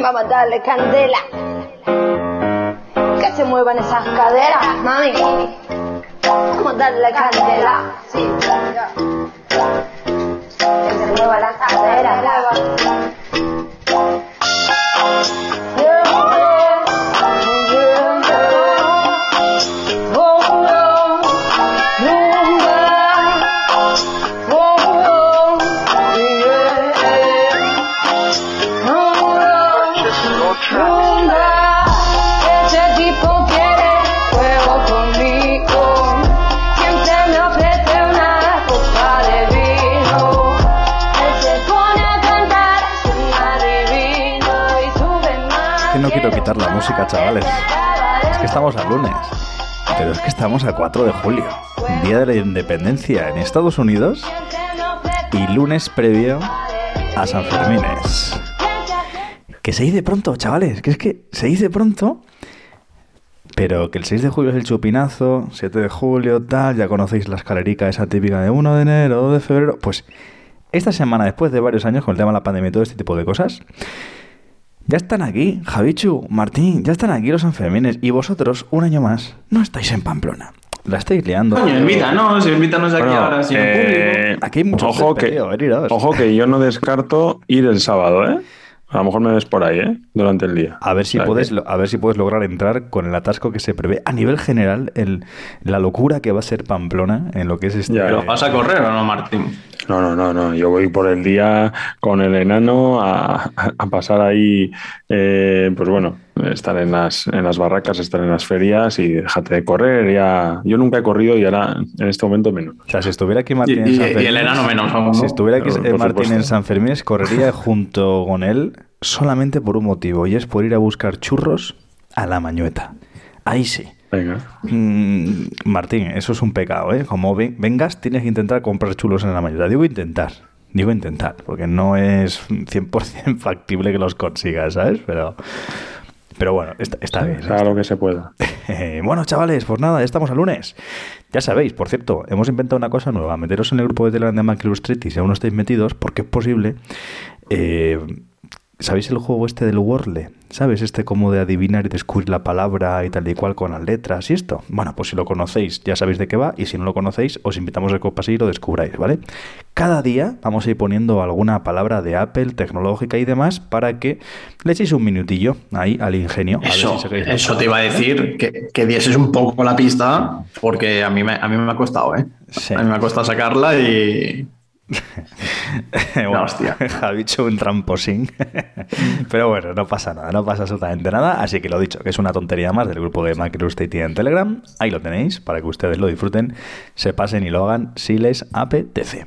Vamos a darle candela. Que se muevan esas caderas, mami. Vamos a darle candela. Que se mueva la cadera. La música, chavales. Es que estamos a lunes. Pero es que estamos a 4 de julio, Día de la Independencia en Estados Unidos y lunes previo a San Fermines. Que se dice pronto, chavales, que es que se dice pronto, pero que el 6 de julio es el chupinazo, 7 de julio, tal, ya conocéis la escalerica esa típica de 1 de enero, 2 de febrero, pues esta semana, después de varios años con el tema de la pandemia y todo este tipo de cosas, ya están aquí, Javichu, Martín, ya están aquí los Sanfermines y vosotros, un año más, no estáis en Pamplona. La estáis liando. Coño, invítanos, invítanos aquí Bueno, ahora sin eh, público. Aquí hay mucho ojo que, eh, ojo que yo no descarto ir el sábado, ¿eh? A lo mejor me ves por ahí, ¿eh? Durante el día. A ver si puedes, lo- a ver si puedes lograr entrar con el atasco que se prevé a nivel general, el, la locura que va a ser Pamplona en lo que es este. Ya, ¿Pero eh. vas a correr o no, Martín? No, no, no, no. Yo voy por el día con el enano a, a pasar ahí, eh, pues bueno, estar en las, en las barracas, estar en las ferias y déjate de correr. Ya, yo nunca he corrido y ahora en este momento menos. O sea, si estuviera aquí Y, Martín en y- San y Fermín, el enano menos ¿no? si estuviera aquí Martín supuesto. en San Fermín, correría junto con él solamente por un motivo y es por ir a buscar churros a la mañueta. Ahí sí. Venga. Mm, Martín, eso es un pecado, ¿eh? Como ven- vengas, tienes que intentar comprar chulos en la mayoría. Digo intentar, digo intentar, porque no es 100% factible que los consigas, ¿sabes? Pero, pero bueno, está, está bien. Haga lo que se pueda. Bueno, chavales, pues nada, ya estamos a lunes. Ya sabéis, por cierto, hemos inventado una cosa nueva. Meteros en el grupo de Telegram de Macrostriti si aún no estáis metidos, porque es posible. eh, ¿Sabéis el juego este del Wordle? ¿Sabes? Este como de adivinar y descubrir la palabra y tal y cual con las letras y esto. Bueno, pues si lo conocéis, ya sabéis de qué va. Y si no lo conocéis, os invitamos a que os paséis y lo descubráis, ¿vale? Cada día vamos a ir poniendo alguna palabra de Apple, tecnológica y demás, para que le echéis un minutillo ahí al ingenio. a ver Eso, si eso te iba a decir, que, que dieses un poco la pista, porque a mí me, a mí me ha costado, ¿eh? Sí. A mí me ha costado sacarla y... bueno, hostia. ha dicho un tramposín. Pero bueno, no pasa nada, no pasa absolutamente nada. Así que lo dicho, que es una tontería más del grupo de MicroState en Telegram. Ahí lo tenéis para que ustedes lo disfruten, se pasen y lo hagan si les apetece.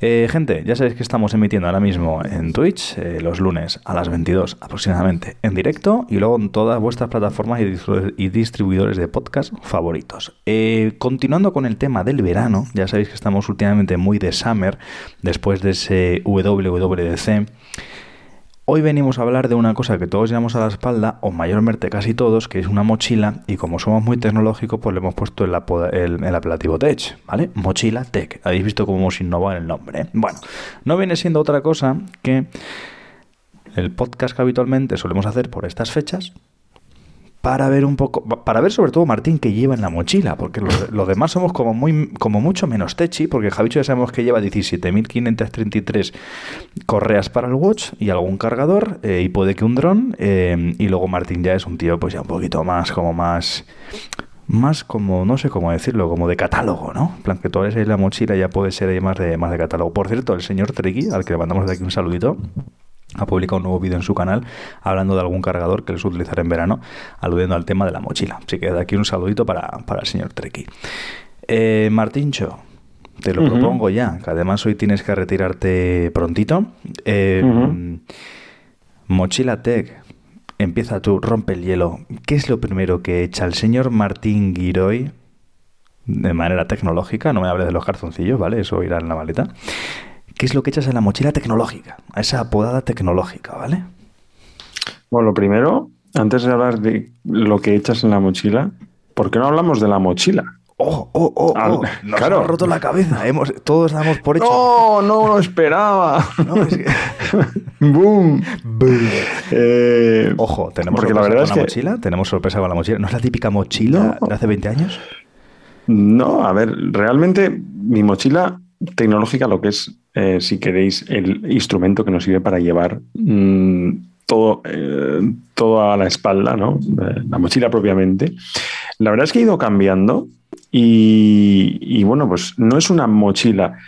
Eh, gente, ya sabéis que estamos emitiendo ahora mismo en Twitch eh, los lunes a las 22 aproximadamente en directo y luego en todas vuestras plataformas y, distribuidores de podcast favoritos. Eh, continuando con el tema del verano, ya sabéis que estamos últimamente muy de summer después de ese WWDC. Hoy venimos a hablar de una cosa que todos llevamos a la espalda, o mayormente casi todos, que es una mochila, y como somos muy tecnológicos, pues le hemos puesto el, apelativo Tech, ¿vale? Mochila Tech. Habéis visto cómo hemos innovado en el nombre. ¿eh? Bueno, no viene siendo otra cosa que el podcast que habitualmente solemos hacer por estas fechas, para ver un poco, para ver sobre todo Martín que lleva en la mochila, porque los, demás somos como muy como mucho menos techi, porque Javicho ya sabemos que lleva 17.533 correas para el watch y algún cargador, eh, y puede que un dron, eh, y luego Martín ya es un tío pues ya un poquito más, como más más como, no sé cómo decirlo, como de catálogo, ¿no? En plan, que tú ahí la mochila ya puede ser ahí más de, más de catálogo. Por cierto, el señor Treki, al que le mandamos de aquí un saludito, ha publicado un nuevo vídeo en su canal hablando de algún cargador que les utilizar en verano, aludiendo al tema de la mochila. Así que de aquí un saludito para, para el señor Treki. Eh, Martíncho, te lo propongo ya, que además hoy tienes que retirarte prontito eh. Mochila Tech, empieza tú, rompe el hielo. ¿Qué es lo primero que echa el señor Martín Giroy de manera tecnológica? No me hables de los calzoncillos, ¿vale? Eso irá en la maleta. ¿Qué es lo que echas en la mochila tecnológica? A esa apodada tecnológica, ¿vale? Bueno, lo primero, antes de hablar de lo que echas en la mochila, ¿por qué no hablamos de la mochila? ¡Oh, oh, oh! Al- oh. Nos claro. hemos roto la cabeza. Hemos, todos damos por hecho. No, no lo esperaba. No, es que- Boom. Eh, Ojo, tenemos porque la sorpresa verdad con es la que mochila. Tenemos sorpresa con la mochila. ¿No es la típica mochila No. de hace 20 años? No, a ver, realmente mi mochila tecnológica, lo que es, eh, si queréis, el instrumento que nos sirve para llevar mm, todo, eh, todo a la espalda, ¿no? Eh, La mochila propiamente. La verdad es que ha ido cambiando y, y, bueno, pues no es una mochila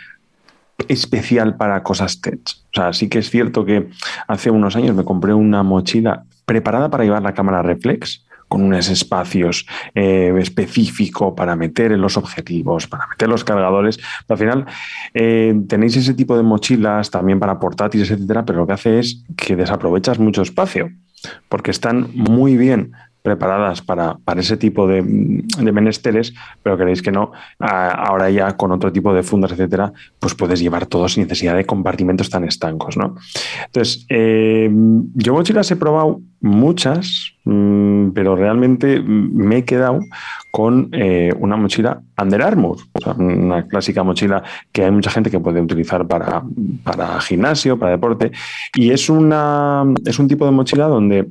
especial para cosas tech. O sea, sí que es cierto que hace unos años me compré una mochila preparada para llevar la cámara reflex con unos espacios eh, específicos para meter en los objetivos, para meter los cargadores. Al final eh, tenéis ese tipo de mochilas también para portátiles, etcétera, pero lo que hace es que desaprovechas mucho espacio porque están muy bien preparadas para, para ese tipo de, de menesteres, pero queréis que no, ahora ya con otro tipo de fundas, etcétera, pues puedes llevar todo sin necesidad de compartimentos tan estancos, ¿no? Entonces, eh, yo mochilas he probado muchas, mm, pero realmente mm, me he quedado con eh, una mochila Under Armour, una clásica mochila que hay mucha gente que puede utilizar para, para gimnasio, para deporte, y es, una, es un tipo de mochila donde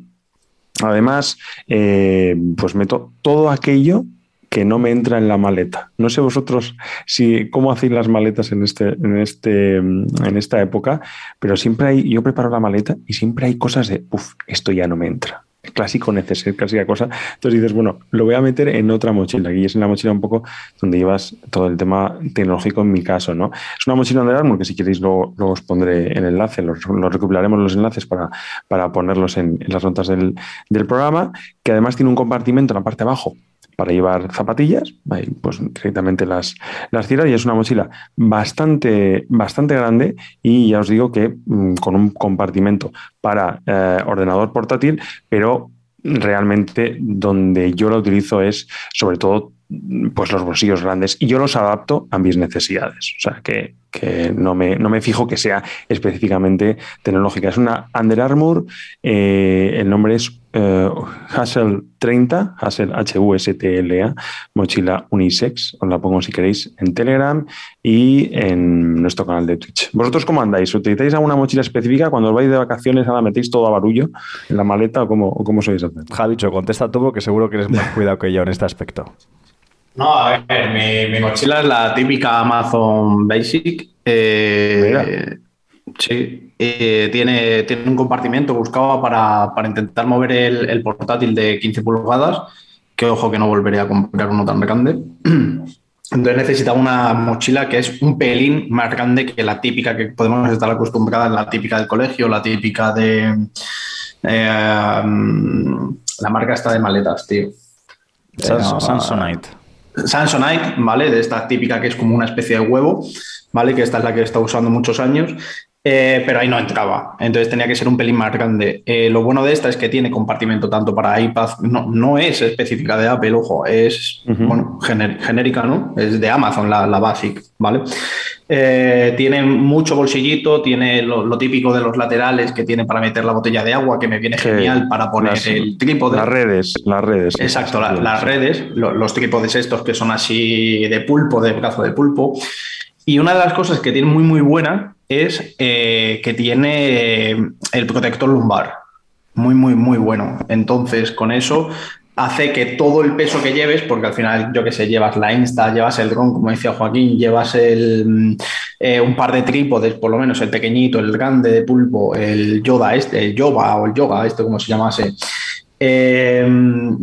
Además, eh, pues meto todo aquello que no me entra en la maleta. No sé vosotros si cómo hacéis las maletas en este, en este, en esta época, pero siempre hay, yo preparo la maleta y siempre hay cosas de, uff, esto ya no me entra. Clásico neceser, clásica cosa. Entonces dices, bueno, lo voy a meter en otra mochila, y es en la mochila un poco donde llevas todo el tema tecnológico en mi caso, ¿no? Es una mochila de Armour que si queréis luego, luego os pondré el enlace, los, los recopilaremos los enlaces para, para ponerlos en, en las notas del, del programa, que además tiene un compartimento en la parte de abajo para llevar zapatillas, pues directamente las, las tiras y es una mochila bastante, bastante grande y ya os digo que mm, con un compartimento para eh, ordenador portátil, pero realmente donde yo lo utilizo es sobre todo mm, pues los bolsillos grandes y yo los adapto a mis necesidades. O sea que, que no, me, no me fijo que sea específicamente tecnológica. Es una Under Armour, eh, el nombre es eh, Hustle 30, Hustle H-U-S-T-L-A, mochila unisex. Os la pongo si queréis en Telegram y en nuestro canal de Twitch. ¿Vosotros cómo andáis? ¿Utilizáis alguna mochila específica? Cuando os vais de vacaciones, ahora metéis todo a barullo en la maleta o cómo, o cómo sois? Javicho, contesta tú porque seguro que eres más cuidado que yo en este aspecto. No, a ver, mi, mi mochila es la típica Amazon Basic. Eh, sí, eh, tiene, tiene un compartimento buscado para, para intentar mover el, el portátil de 15 pulgadas, que ojo que no volveré a comprar uno tan grande. Entonces necesitaba una mochila que es un pelín más grande que la típica que podemos estar acostumbradas, la típica del colegio, la típica de... eh, mm, la marca está de maletas, tío. Eh, Samsonite. Samsonite, ¿vale? De esta típica que es como una especie de huevo, ¿vale? Que esta es la que he estado usando muchos años, eh, pero ahí no entraba. Entonces tenía que ser un pelín más grande. Eh, lo bueno de esta es que tiene compartimento tanto para iPad, no, no es específica de Apple, ojo, es bueno, gener- genérica, ¿no? Es de Amazon, la, la Basic, ¿vale? Eh, tiene mucho bolsillito, tiene lo, lo típico de los laterales que tiene para meter la botella de agua, que me viene genial para poner las- el trípode. Las redes, las redes. Exacto, la- las redes, lo- los trípodes estos que son así de pulpo, de brazo de pulpo. Y una de las cosas que tiene muy, muy buena es eh, que tiene eh, el protector lumbar. Muy, muy, muy bueno. Entonces, con eso hace que todo el peso que lleves, porque al final, yo que sé, llevas la Insta, llevas el dron, como decía Joaquín, llevas el, mm, eh, un par de trípodes, por lo menos el pequeñito, el grande de pulpo, el Yoda este, el Yoga o el Yoga, este como se llamase. Eh,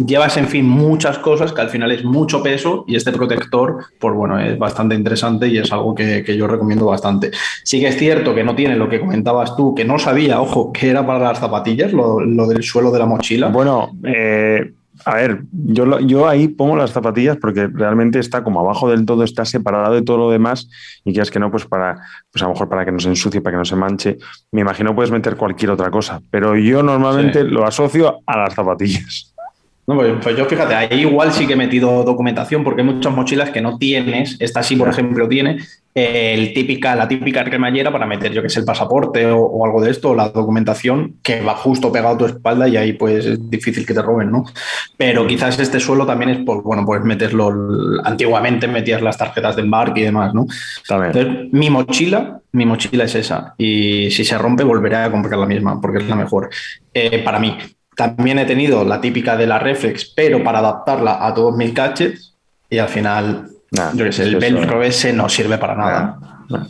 llevas, en fin, muchas cosas que al final es mucho peso y este protector, pues bueno, es bastante interesante y es algo que, que yo recomiendo bastante. Sí que es cierto que no tiene lo que comentabas tú, que no sabía, ojo, que era para las zapatillas, lo, lo del suelo de la mochila. Bueno, eh, A ver, yo, yo ahí pongo las zapatillas porque realmente está como abajo del todo, está separado de todo lo demás y quieras que no, pues para, pues a lo mejor para que no se ensucie, para que no se manche. Me imagino puedes meter cualquier otra cosa, pero yo normalmente Sí. lo asocio a las zapatillas. No, pues, pues yo fíjate, ahí igual sí que he metido documentación porque hay muchas mochilas que no tienes, esta sí, por ejemplo, tiene el típica, la típica cremallera para meter, yo que sé, el pasaporte o, o algo de esto, o la documentación que va justo pegado a tu espalda y ahí pues es difícil que te roben, ¿no? Pero quizás este suelo también es, pues bueno, pues meterlo, antiguamente metías las tarjetas de embarque y demás, ¿no? También. Entonces, mi mochila, mi mochila es esa. Y si se rompe, volveré a comprar la misma, porque es la mejor. Eh, para mí. También he tenido la típica de la Reflex, pero para adaptarla a todos mis gadgets. Y al final, Nah, yo qué sé, el velcro ese no sirve para nada.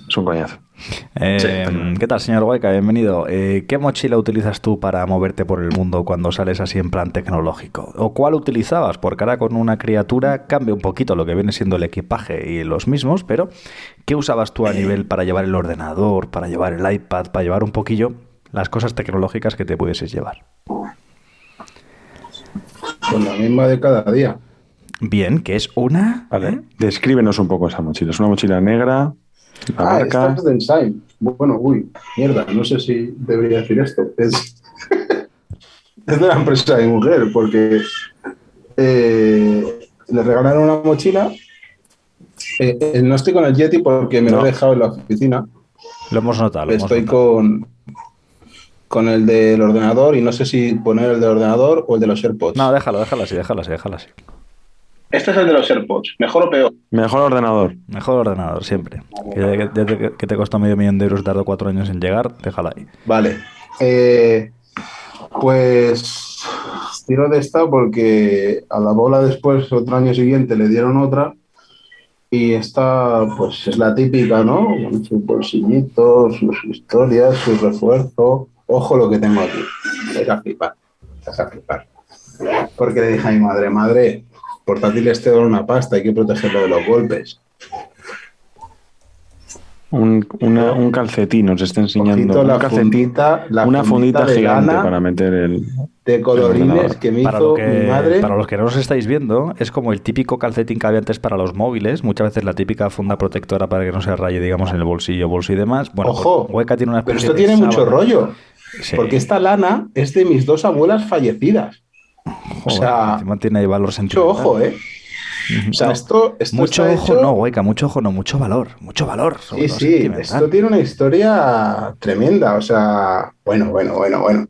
Es un coñazo. Eh, Sí. ¿Qué tal, señor Guayca? Bienvenido. Eh, ¿Qué mochila utilizas tú para moverte por el mundo cuando sales así en plan tecnológico? ¿O cuál utilizabas? Porque ahora con una criatura cambia un poquito lo que viene siendo el equipaje y los mismos, pero ¿qué usabas tú a nivel para llevar el ordenador, para llevar el iPad, para llevar un poquillo las cosas tecnológicas que te pudieses llevar? Con la misma de cada día. Bien, que es una... Vale. ¿eh? Descríbenos un poco esa mochila. Es una mochila negra, la Ah, marca. de Ensign. Bueno, uy, mierda, no sé si debería decir esto. Es, es de la empresa de mujer, porque eh, le regalaron una mochila. Eh, eh, no estoy con el Yeti porque me lo he dejado en la oficina. Lo hemos notado. lo hemos Estoy notado. con, con el del ordenador y no sé si poner el del ordenador o el de los AirPods. No, déjalo, déjalo así, déjalo así, déjalo así. Este es el de los AirPods, mejor o peor. Mejor ordenador. Mejor ordenador, siempre. Que, que- que- que te costó medio millón de euros, tardó cuatro años en llegar, déjalo ahí. Vale. Eh, pues tiro de esta porque a la bola después, otro año siguiente, le dieron otra. Y esta, pues es la típica, ¿no? Con sus bolsillitos, sus historias, su refuerzo. Ojo lo que tengo aquí. Vais a flipar. Vais a flipar. Porque le dije a mi madre, madre, portátil este da una pasta, hay que protegerlo de los golpes. Un, una- un calcetín, nos está enseñando. Un la la una fundita de gigante lana para meter el. de colorines que me Para, hizo lo que, mi madre. para los que no os estáis viendo, es como el típico calcetín que había antes para los móviles. Muchas veces la típica funda protectora para que no se raye, digamos, en el bolsillo, bolso y demás. Bueno, Ojo, pues Hueca tiene una Pero esto tiene mucho rollo, Sí. porque esta lana es de mis dos abuelas fallecidas. O sea, encima tiene valor Mucho sentimental. ojo, ¿eh? O sea, esto, esto Mucho está ojo, hecho- no, Hueca, mucho ojo, no, mucho valor. Mucho valor. sobre Sí, sí, esto tiene una historia tremenda, o sea, bueno, bueno, bueno, bueno.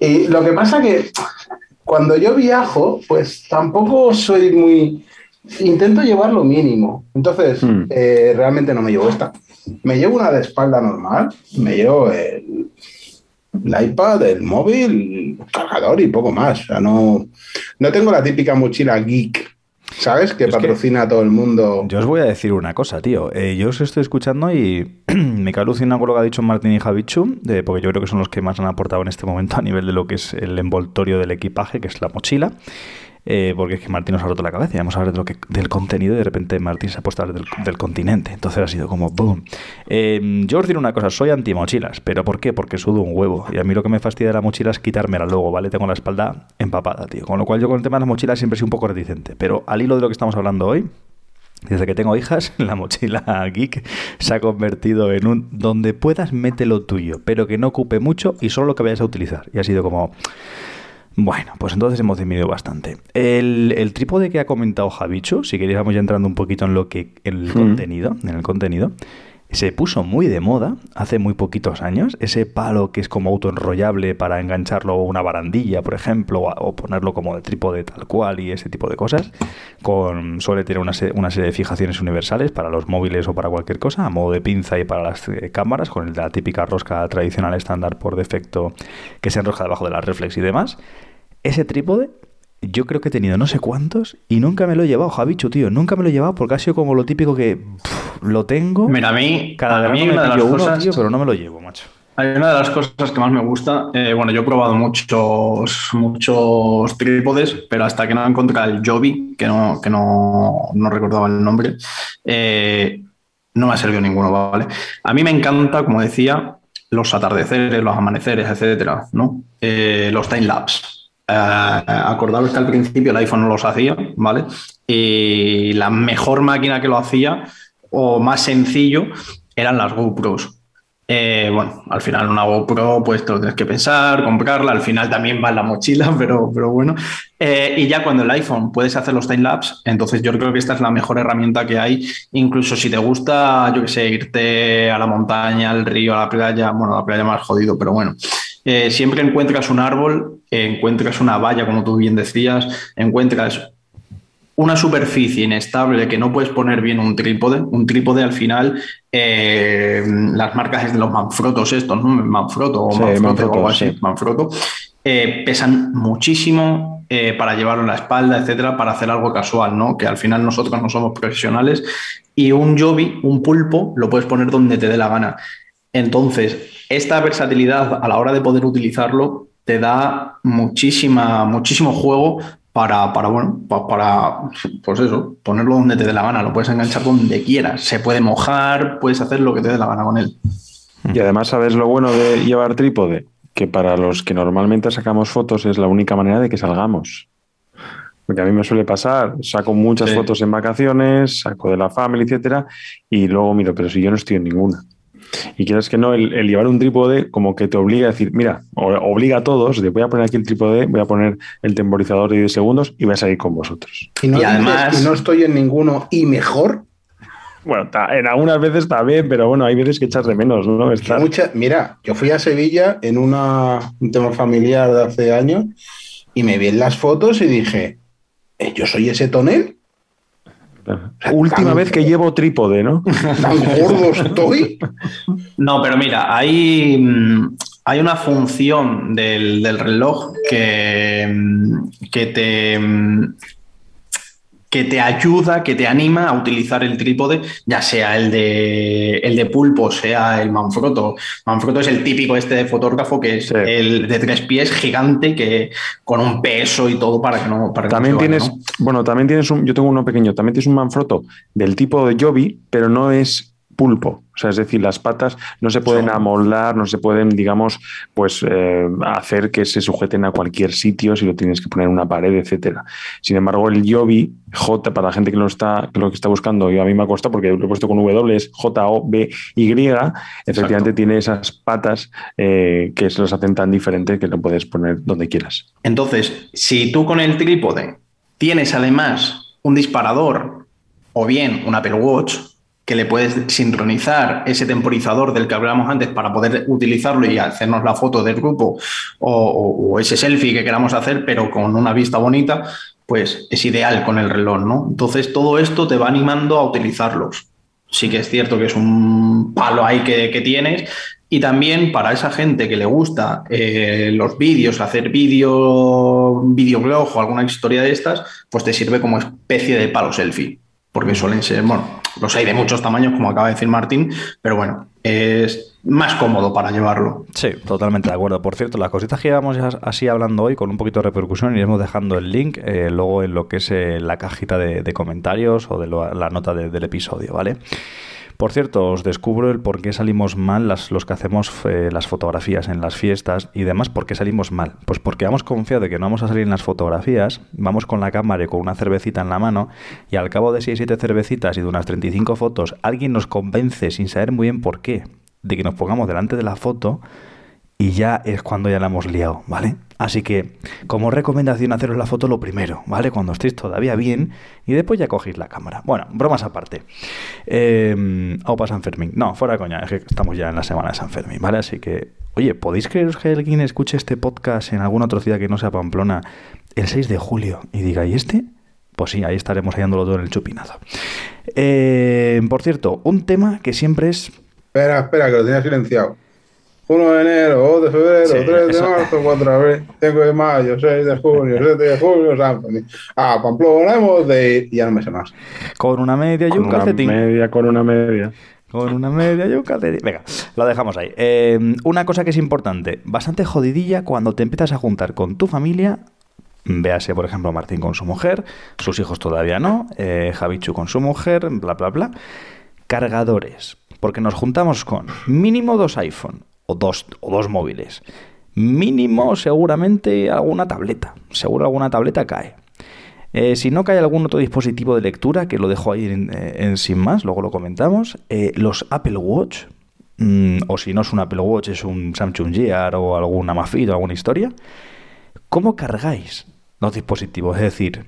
Y lo que pasa que cuando yo viajo, pues tampoco soy muy... Intento llevar lo mínimo. Entonces, Hmm. eh, realmente no me llevo esta. Me llevo una de espalda normal, me llevo el, el iPad, el móvil, el cargador y poco más. O sea, no, no tengo la típica mochila geek, ¿sabes? Que Es que- patrocina a todo el mundo. Yo os voy a decir una cosa, tío. Eh, yo os estoy escuchando y me cae alucinado con lo que ha dicho Martín y Javichu, porque yo creo que son los que más han aportado en este momento a nivel de lo que es el envoltorio del equipaje, que es la mochila. Eh, porque es que Martín nos ha roto la cabeza y vamos a hablar de lo que, del contenido y de repente Martín se ha puesto a hablar del, continente. Entonces ha sido como boom. Eh, yo os diré una cosa, soy anti-mochilas. ¿Pero por qué? Porque sudo un huevo. Y a mí lo que me fastidia de la mochila es quitármela luego, ¿vale? Tengo la espalda empapada, tío. Con lo cual yo con el tema de las mochilas siempre sido un poco reticente. Pero al hilo de lo que estamos hablando hoy, desde que tengo hijas, la mochila geek se ha convertido en un donde puedas mete lo tuyo, pero que no ocupe mucho y solo lo que vayas a utilizar. Y ha sido como, bueno, pues entonces hemos disminuido bastante. El, el trípode que ha comentado Javicho, si queréis vamos ya entrando un poquito en lo que en el Mm. contenido, en el contenido, se puso muy de moda hace muy poquitos años. Ese palo que es como autoenrollable para engancharlo a una barandilla, por ejemplo, o, ponerlo como de trípode tal cual y ese tipo de cosas. Con, suele tener una, una serie de fijaciones universales para los móviles o para cualquier cosa, a modo de pinza y para las eh, cámaras, con la típica rosca tradicional estándar por defecto que se enrosca debajo de la reflex y demás. Ese trípode yo creo que he tenido no sé cuántos y nunca me lo he llevado, Javicho, tío. Nunca me lo he llevado porque ha sido como lo típico que pff, lo tengo. Mira, a mí, Cada a mí me una de las pillo uno, cosas- tío, pero no me lo llevo, macho. Hay una de las cosas que más me gusta. eh, bueno, yo he probado muchos, muchos trípodes, pero hasta que no encontré el Joby, que no, que no, no recordaba el nombre, eh, no me ha servido ninguno, ¿vale? A mí me encanta, como decía, los atardeceres, los amaneceres, etcétera, ¿no? Eh, los time lapse. Eh, acordaros que al principio el iPhone no los hacía, ¿vale? Y la mejor máquina que lo hacía, o más sencillo, eran las GoPros. Eh, bueno, al final una GoPro pues te lo tienes que pensar, comprarla, al final también va en la mochila, pero, pero bueno. Eh, y ya cuando el iPhone puedes hacer los timelapse, entonces yo creo que esta es la mejor herramienta que hay, incluso si te gusta, yo qué sé, irte a la montaña, al río, a la playa, bueno, a la playa más jodido, pero bueno. Eh, siempre encuentras un árbol, encuentras una valla, como tú bien decías, encuentras una superficie inestable que no puedes poner bien un trípode. Un trípode al final, eh, las marcas de los Manfrotos estos, ¿no? Manfrotto o Sí, Manfrotto Manfrotto, o algo así, sí. Manfrotto, eh, pesan muchísimo eh, para llevarlo en la espalda, etcétera, para hacer algo casual, ¿no? Que al final nosotros no somos profesionales y un Joby, un pulpo, lo puedes poner donde te dé la gana. Entonces, esta versatilidad a la hora de poder utilizarlo te da muchísima, muchísimo juego para, para, bueno, pa- para, pues eso, ponerlo donde te dé la gana, lo puedes enganchar donde quieras, se puede mojar, puedes hacer lo que te dé la gana con él. Y además, ¿sabes lo bueno de llevar trípode? Que para los que normalmente sacamos fotos es la única manera de que salgamos. Porque a mí me suele pasar, saco muchas Sí. fotos en vacaciones, saco de la familia, etcétera, y luego miro, pero si yo no estoy en ninguna. Y quieres que no, el, el llevar un trípode como que te obliga a decir, mira, obliga a todos, de voy a poner aquí el trípode, voy a poner el temporizador de 10 segundos y voy a salir con vosotros. Y no, Y además- y no estoy en ninguno y mejor. Bueno, ta- en algunas veces está bien, pero bueno, hay veces que echas de menos, ¿no? Estar- mucha- mira, yo fui a Sevilla en una, un tema familiar de hace años y me vi en las fotos y dije, "Eh, yo soy ese tonel, Última tan- vez que llevo trípode, ¿no? tan gordo estoy. No, pero mira, hay, mm, hay una función del, del reloj que, mm, que te mm, que te ayuda, que te anima a utilizar el trípode, ya sea el de, el de pulpo, sea el Manfrotto. Manfrotto es el típico este de fotógrafo que es Sí. el de tres pies gigante que con un peso y todo para que no para que no También vaya, tienes, ¿no? bueno, también tienes un, yo tengo uno pequeño, también tienes un Manfrotto del tipo de Joby, pero no es pulpo. O sea, es decir, las patas no se pueden amoldar, no se pueden, digamos, pues eh, hacer que se sujeten a cualquier sitio si lo tienes que poner en una pared, etcétera. Sin embargo, el Joby, J, para la gente que lo está, que lo que está buscando, y a mí me ha costado porque lo he puesto con W, es J-O-B-Y, efectivamente Exacto. tiene esas patas eh, que se los hacen tan diferentes que lo puedes poner donde quieras. Entonces, si tú con el trípode tienes además un disparador o bien un Apple Watch que le puedes sincronizar ese temporizador del que hablábamos antes para poder utilizarlo y hacernos la foto del grupo o, ese selfie que queramos hacer, pero con una vista bonita, pues es ideal con el reloj, ¿no? Entonces todo esto te va animando a utilizarlos. Sí que es cierto que es un palo ahí que, que tienes, y también para esa gente que le gusta eh, los vídeos, hacer vídeo, videoblog o alguna historia de estas, pues te sirve como especie de palo selfie. Porque suelen ser, bueno, los hay de muchos tamaños, como acaba de decir Martín, pero bueno, es más cómodo para llevarlo. Sí, totalmente de acuerdo. Por cierto, las cositas que llevamos así hablando hoy con un poquito de repercusión, iremos dejando el link eh, luego en lo que es eh, la cajita de, comentarios o de la nota de- del episodio, ¿vale? Por cierto, os descubro el por qué salimos mal las, los que hacemos eh, las fotografías en las fiestas y demás, ¿por qué salimos mal? Pues porque vamos confiados de que no vamos a salir en las fotografías, vamos con la cámara y con una cervecita en la mano y al cabo de 6-7 cervecitas y de unas 35 fotos, alguien nos convence sin saber muy bien por qué de que nos pongamos delante de la foto y ya es cuando ya la hemos liado, ¿vale? Así que, como recomendación, haceros la foto lo primero, ¿vale? Cuando estéis todavía bien y después ya cogéis la cámara. Bueno, bromas aparte. Eh, Opa San Fermín. No, fuera coña, es que estamos ya en la semana de San Fermín, ¿vale? Así que, oye, ¿podéis creeros que alguien escuche este podcast en alguna otra ciudad que no sea Pamplona el 6 de julio y diga, ¿y este? Pues sí, ahí estaremos hallándolo todo en el chupinazo. Eh, por cierto, un tema que siempre es Espera, espera, que lo tenía silenciado. 1 de enero, 2 de febrero, Sí, 3 de eso- marzo, 4 de abril, 5 de mayo, 6 de junio, 7 de julio, San Fermín. Ah, Pamplona hemos de ir. Y ya no me sé más. con una media y Con un una calcetín. media, con una media. Con una media y un calcetín. Venga, lo dejamos ahí. Eh, una cosa que es importante, bastante jodidilla cuando te empiezas a juntar con tu familia. Véase, por ejemplo, Martín con su mujer, sus hijos todavía no, eh, Javichu con su mujer, bla, bla, bla. Cargadores, porque nos juntamos con mínimo dos iPhone o dos, o dos móviles, mínimo seguramente alguna tableta. Seguro alguna tableta cae. Eh, si no cae algún otro dispositivo de lectura, que lo dejo ahí en, eh, sin más, luego lo comentamos, eh, los Apple Watch, mm, o si no es un Apple Watch, es un Samsung Gear o algún Amazfit o alguna historia, ¿cómo cargáis los dispositivos? Es decir,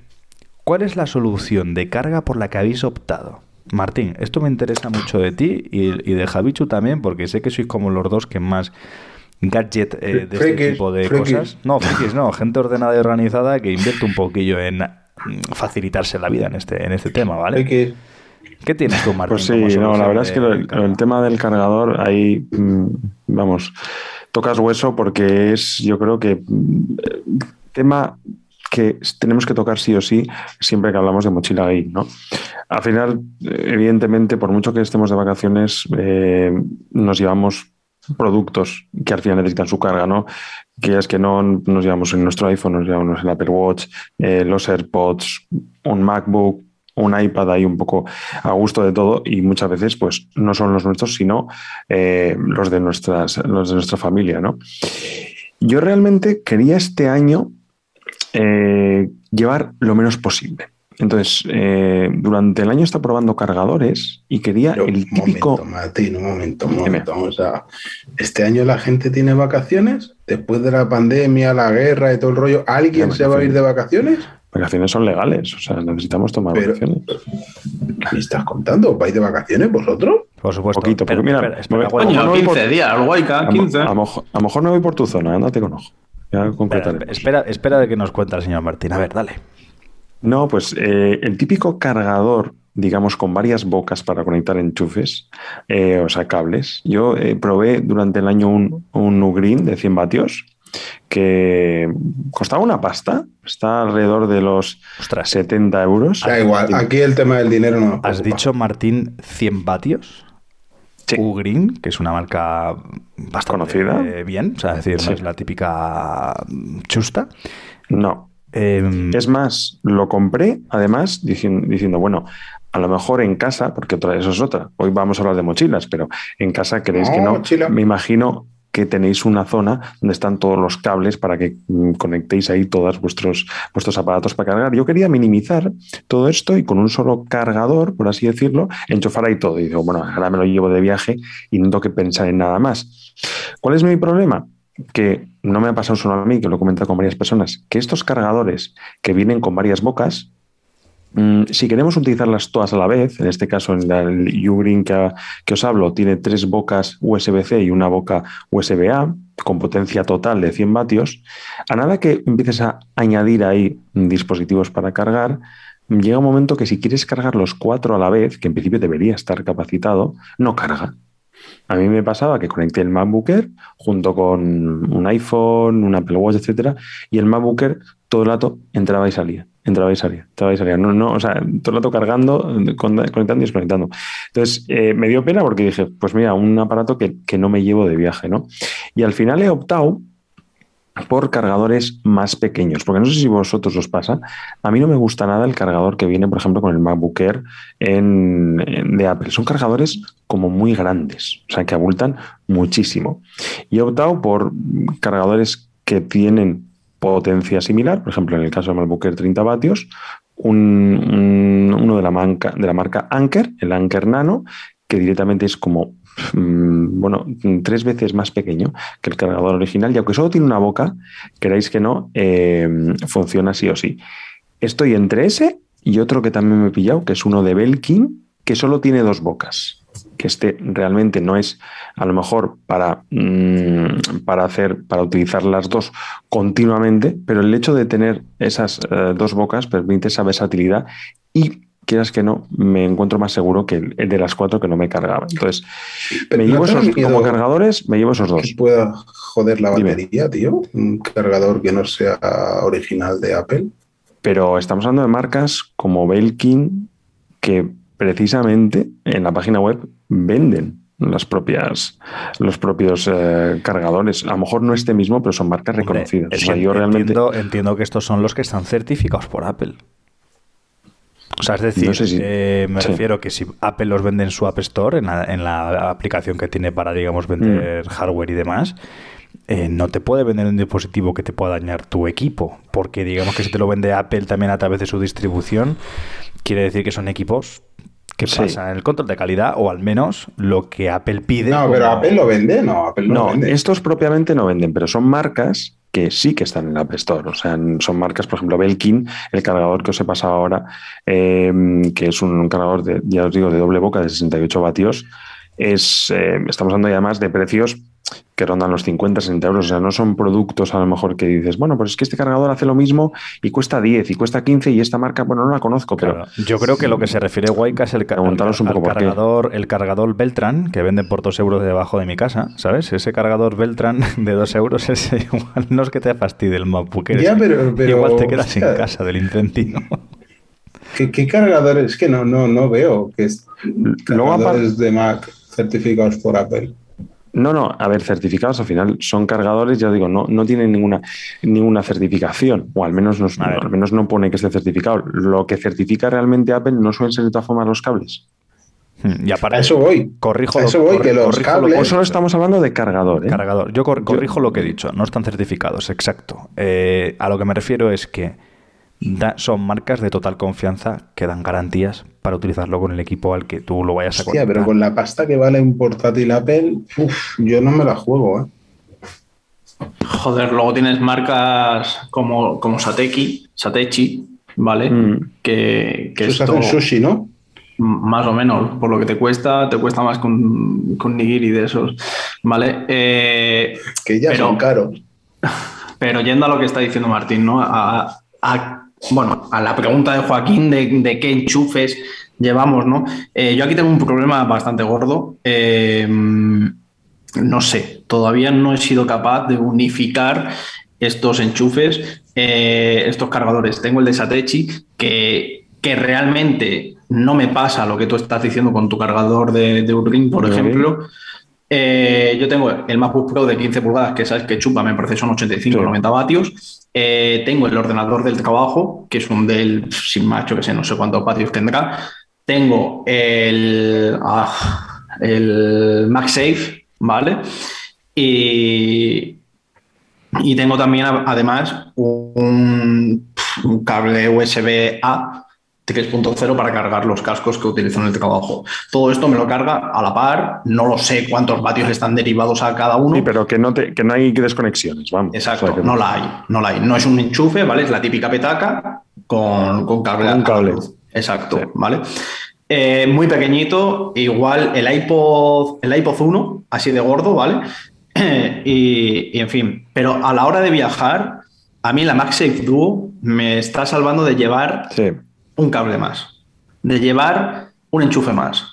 ¿cuál es la solución de carga por la que habéis optado? Martín, esto me interesa mucho de ti y, y de Javichu también, porque sé que sois como los dos que más gadget eh, de este tipo de frikis. cosas. No, frikis no, gente ordenada y organizada que invierte un poquillo en mm, facilitarse la vida en este, en este tema, ¿vale? Frikis. ¿Qué tienes tú, Martín? Pues sí, no, la verdad es que el, tema del cargador, ahí, mm, vamos, tocas hueso porque es, yo creo que, mm, eh, tema que tenemos que tocar sí o sí siempre que hablamos de mochila gay, ¿no? Al final, evidentemente, por mucho que estemos de vacaciones, eh, nos llevamos productos que al final necesitan su carga, ¿no? Que es que no nos llevamos en nuestro iPhone, nos llevamos el Apple Watch, eh, los AirPods, un MacBook, un iPad ahí un poco a gusto de todo y muchas veces pues no son los nuestros, sino eh, los, de nuestras, los de nuestra familia, ¿no? Yo realmente quería este año eh, llevar lo menos posible. Entonces, eh, durante el año está probando cargadores y quería Pero, el un típico... momento, Martín, un momento, un momento. Vamos a... Este año la gente tiene vacaciones. Después de la pandemia, la guerra y todo el rollo, ¿alguien se va a ir de vacaciones? Vacaciones son legales, o sea, necesitamos tomar Pero- vacaciones. ¿Qué me estás contando? ¿Vais de vacaciones vosotros? Por supuesto. Poquito, Espera, porque mira, espera, espera, me- aguanta. Coño, Coño, no voy 15 por- días, el Guayca, A, 15. a lo mejor, a lo mejor no voy por tu zona, ándate con ojo. Ya Espera, concretaremos. espera, espera de que nos cuente el señor Martín. A ver, dale. No, pues eh, el típico cargador, digamos, con varias bocas para conectar enchufes, eh, o sea, cables. Yo eh, probé durante el año un, un Ugreen de 100 vatios que costaba una pasta, está alrededor de los Ostras. 70 euros. Da igual, aquí el tema del dinero no ¿Has preocupa. dicho, Martín, 100 vatios? Sí. Ugreen, que es una marca bastante Conocida. eh, bien, o sea, es decir, Sí. no es la típica chusta. No, Em, Es más, lo compré además dicien- diciendo, bueno, a lo mejor en casa, porque otra, eso es otra, hoy vamos a hablar de mochilas, pero en casa queréis que No, no, mochila. me imagino que tenéis una zona donde están todos los cables para que mm, conectéis ahí todos vuestros, vuestros aparatos para cargar. Yo quería minimizar todo esto y con un solo cargador, por así decirlo, enchufar ahí todo. Y digo, bueno, ahora me lo llevo de viaje y no tengo que pensar en nada más. ¿Cuál es mi problema? Que no me ha pasado solo a mí, que lo he comentado con varias personas, que estos cargadores que vienen con varias bocas, si queremos utilizarlas todas a la vez, en este caso el Ugreen que, que os hablo tiene tres bocas USB-C y una boca USB-A con potencia total de 100 vatios, a nada que empieces a añadir ahí mm, dispositivos para cargar, llega un momento que si quieres cargar los cuatro a la vez, que en principio debería estar capacitado, no carga. A mí me pasaba que conecté el MacBook Air junto con un iPhone, un Apple Watch, etcétera, y el MacBook Air todo el rato entraba y salía, entraba y salía. No, no, o sea, todo el rato cargando, con- conectando y desconectando. Entonces, eh, me dio pena porque dije, pues mira, un aparato que, que no me llevo de viaje, ¿no? Y al final he optado por cargadores más pequeños, porque no sé si vosotros os pasa, a mí no me gusta nada el cargador que viene, por ejemplo, con el MacBook Air en, en- de Apple. Son cargadores como muy grandes, o sea, que abultan muchísimo. Y he optado por cargadores que tienen potencia similar, por ejemplo, en el caso MacBook Air 30 vatios, un, un- uno de la, marca, de la marca Anker, el Anker Nano, que directamente es como, mm, bueno, tres veces más pequeño que el cargador original, y aunque solo tiene una boca, queráis que no, eh, funciona sí o sí. Estoy entre ese y otro que también me he pillado, que es uno de Belkin, que solo tiene dos bocas. Que este realmente no es a lo mejor para, mm, para hacer, para utilizar las dos continuamente, pero el hecho de tener esas eh, dos bocas permite esa versatilidad y quieras que no, me encuentro más seguro que el, el de las cuatro que no me cargaba. Entonces, Pero me ¿no llevo te da esos, miedo como cargadores, me llevo esos dos. que pueda joder la Dime. batería, tío? Un cargador que no sea original de Apple. Pero estamos hablando de marcas como Belkin que precisamente en la página web venden las propias, los propios eh, cargadores. A lo mejor no este mismo, pero son marcas reconocidas. O sea, yo realmente entiendo, entiendo que estos son los que están certificados por Apple. O sea, es decir, No sé si- eh, me sí. refiero que si Apple los vende en su App Store, en la, en la aplicación que tiene para, digamos, vender Mm. hardware y demás, eh, no te puede vender un dispositivo que te pueda dañar tu equipo, porque digamos que si te lo vende Apple también a través de su distribución, quiere decir que son equipos que Sí. pasan el control de calidad o al menos lo que Apple pide. No, como- pero Apple lo vende, no, Apple no, vende. estos propiamente no venden, pero son marcas que sí que están en la App Store. O sea, son marcas, por ejemplo, Belkin, el cargador que os he pasado ahora, eh, que es un cargador, de, ya os digo, de doble boca de 68 vatios. Es, eh, estamos hablando ya más de precios que rondan los 50, 60 euros. O sea, no son productos a lo mejor que dices, bueno, pues es que este cargador hace lo mismo y cuesta 10 y cuesta 15 y esta marca, bueno, no la conozco, pero Claro, Yo creo que lo que se refiere Waika es el, ca- al, Preguntaros un al poco por qué. cargador, el cargador Beltran, que venden por 2 euros debajo de mi casa, ¿sabes? Ese cargador Beltran de 2 euros, ese igual no es que te fastidie el Air, Ya, es que pero- pero, igual te quedas hostia. en casa del incendio. ¿Qué, qué cargadores? Es que no, no, no veo que es Luego, cargadores de Mac certificados por Apple. No, no, a ver, certificados al final son cargadores, ya digo, no, no tienen ninguna, ninguna certificación, o al menos, no, al menos no pone que esté certificado. Lo que certifica realmente Apple no suelen ser de todas formas los cables. y aparte, A eso voy. corrijo a lo- eso voy, que los lo cables- que- O solo estamos hablando de cargador, ¿eh? Cargador. Yo cor- corrijo lo que he dicho, no están certificados, exacto. Eh, a lo que me refiero es que da- son marcas de total confianza que dan garantías para utilizarlo con el equipo al que tú lo vayas a Hostia, conectar. pero con la pasta que vale un portátil Apple, uf, yo no me la juego, ¿eh? Joder, luego tienes marcas como, como Sateki, Satechi, ¿vale? Mm. Que, que esto, hace en sushi, ¿no? más o menos, por lo que te cuesta, te cuesta más que un nigiri de esos, ¿vale? Eh, Que ya Pero- son caros. Pero yendo a lo que está diciendo Martín, ¿no? A, a- bueno, a la pregunta de Joaquín de, de qué enchufes llevamos, ¿no? Eh, yo aquí tengo un problema bastante gordo. Eh, no sé, todavía no he sido capaz de unificar estos enchufes, eh, estos cargadores. Tengo el de Satechi, que, que realmente no me pasa lo que tú estás diciendo con tu cargador de, de por ejemplo. Eh, yo tengo el MacBook Pro de 15 pulgadas, que sabes que chupa, me parece son 85 o Sí. 90 vatios. Eh, tengo el ordenador del trabajo, que es un Dell sin macho, que sé, no sé cuántos vatios tendrá. Tengo el, ah, el MagSafe, ¿vale? Y, y tengo también, además, un, un cable USB-A 3.0 para cargar los cascos que utilizo en el trabajo. Todo esto me lo carga a la par, no lo sé cuántos vatios están derivados a cada uno. Sí, pero que no, te, que no hay desconexiones, vamos. Exacto, O sea, que- no la hay, no la hay. No es un enchufe, ¿vale? Es la típica petaca con, con cable. Con un cable. Exacto, Sí. ¿vale? Eh, muy pequeñito, igual el iPod, el iPod 1, así de gordo, ¿vale? y, y en fin, pero a la hora de viajar, a mí la MagSafe Duo me está salvando de llevar Sí. Un cable más, de llevar un enchufe más.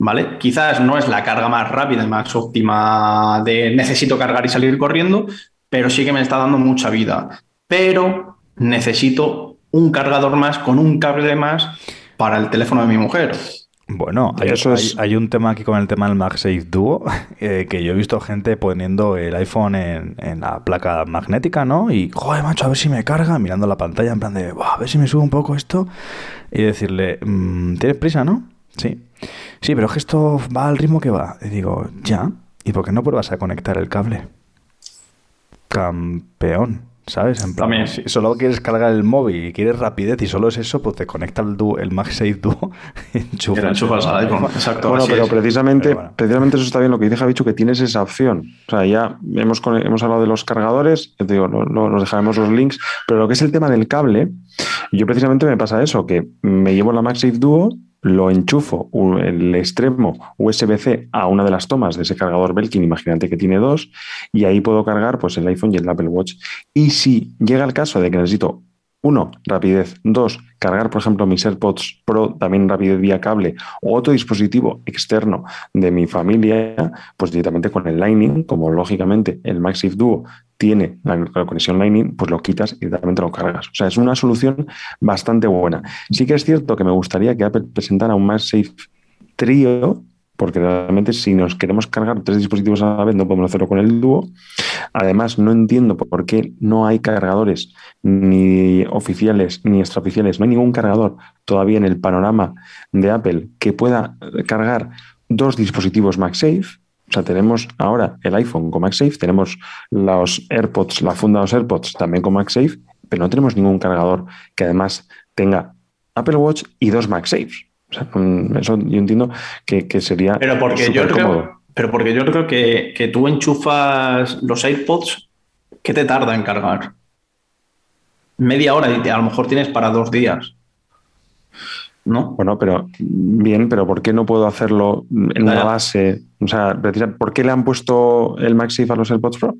¿Vale? Quizás no es la carga más rápida y más óptima de necesito cargar y salir corriendo, pero sí que me está dando mucha vida. Pero necesito un cargador más con un cable más para el teléfono de mi mujer. Bueno, hay, es- hay un tema aquí con el tema del MagSafe Duo, eh, que yo he visto gente poniendo el iPhone en, en la placa magnética, ¿no? Y, joder, macho, a ver si me carga, mirando la pantalla en plan de, "Buah, a ver si me sube un poco esto. Y decirle, "Mm, ¿tienes prisa, no? Sí. Sí, pero es que esto va al ritmo que va. Y digo, ya. ¿Y por qué no pruebas a conectar el cable? Campeón. ¿Sabes? En plan, También. si solo quieres cargar el móvil y quieres rapidez y solo es eso, pues te conecta el, Duo- el MagSafe Duo y enchufas. Y enchufas al iPhone. Exacto. Bueno, pero es. precisamente, Pero bueno. precisamente eso está bien lo que dice Javichu, que tienes esa opción. O sea, ya hemos, hemos hablado de los cargadores, te digo, lo- lo- nos dejaremos los links, pero lo que es el tema del cable, yo precisamente me pasa eso, que me llevo la MagSafe Duo, lo enchufo el extremo USB-C a una de las tomas de ese cargador Belkin, imagínate que tiene dos, y ahí puedo cargar pues el iPhone y el Apple Watch. Y si llega el caso de que necesito uno, rapidez. Dos, cargar, por ejemplo, mis AirPods Pro, también rapidez vía cable, o otro dispositivo externo de mi familia, pues directamente con el Lightning, como lógicamente el MagSafe Duo tiene la, la conexión Lightning, pues lo quitas y directamente lo cargas. O sea, es una solución bastante buena. Sí que es cierto que me gustaría que Apple presentara un MagSafe Trio, porque realmente si nos queremos cargar tres dispositivos a la vez no podemos hacerlo con el dúo. Además, no entiendo por qué no hay cargadores ni oficiales ni extraoficiales, no hay ningún cargador todavía en el panorama de Apple que pueda cargar dos dispositivos MagSafe. O sea, tenemos ahora el iPhone con MagSafe, tenemos los AirPods, la funda de los AirPods también con MagSafe, pero no tenemos ningún cargador que además tenga Apple Watch y dos MagSafes. O sea, eso yo entiendo que, que sería Pero porque yo cómodo. creo, pero porque yo creo que, que tú enchufas los AirPods, ¿qué te tarda en cargar? Media hora y te- a lo mejor tienes para dos días. ¿No? Bueno, pero bien, pero ¿por qué no puedo hacerlo en una base? O sea, ¿por qué le han puesto el MagSafe a los AirPods Pro?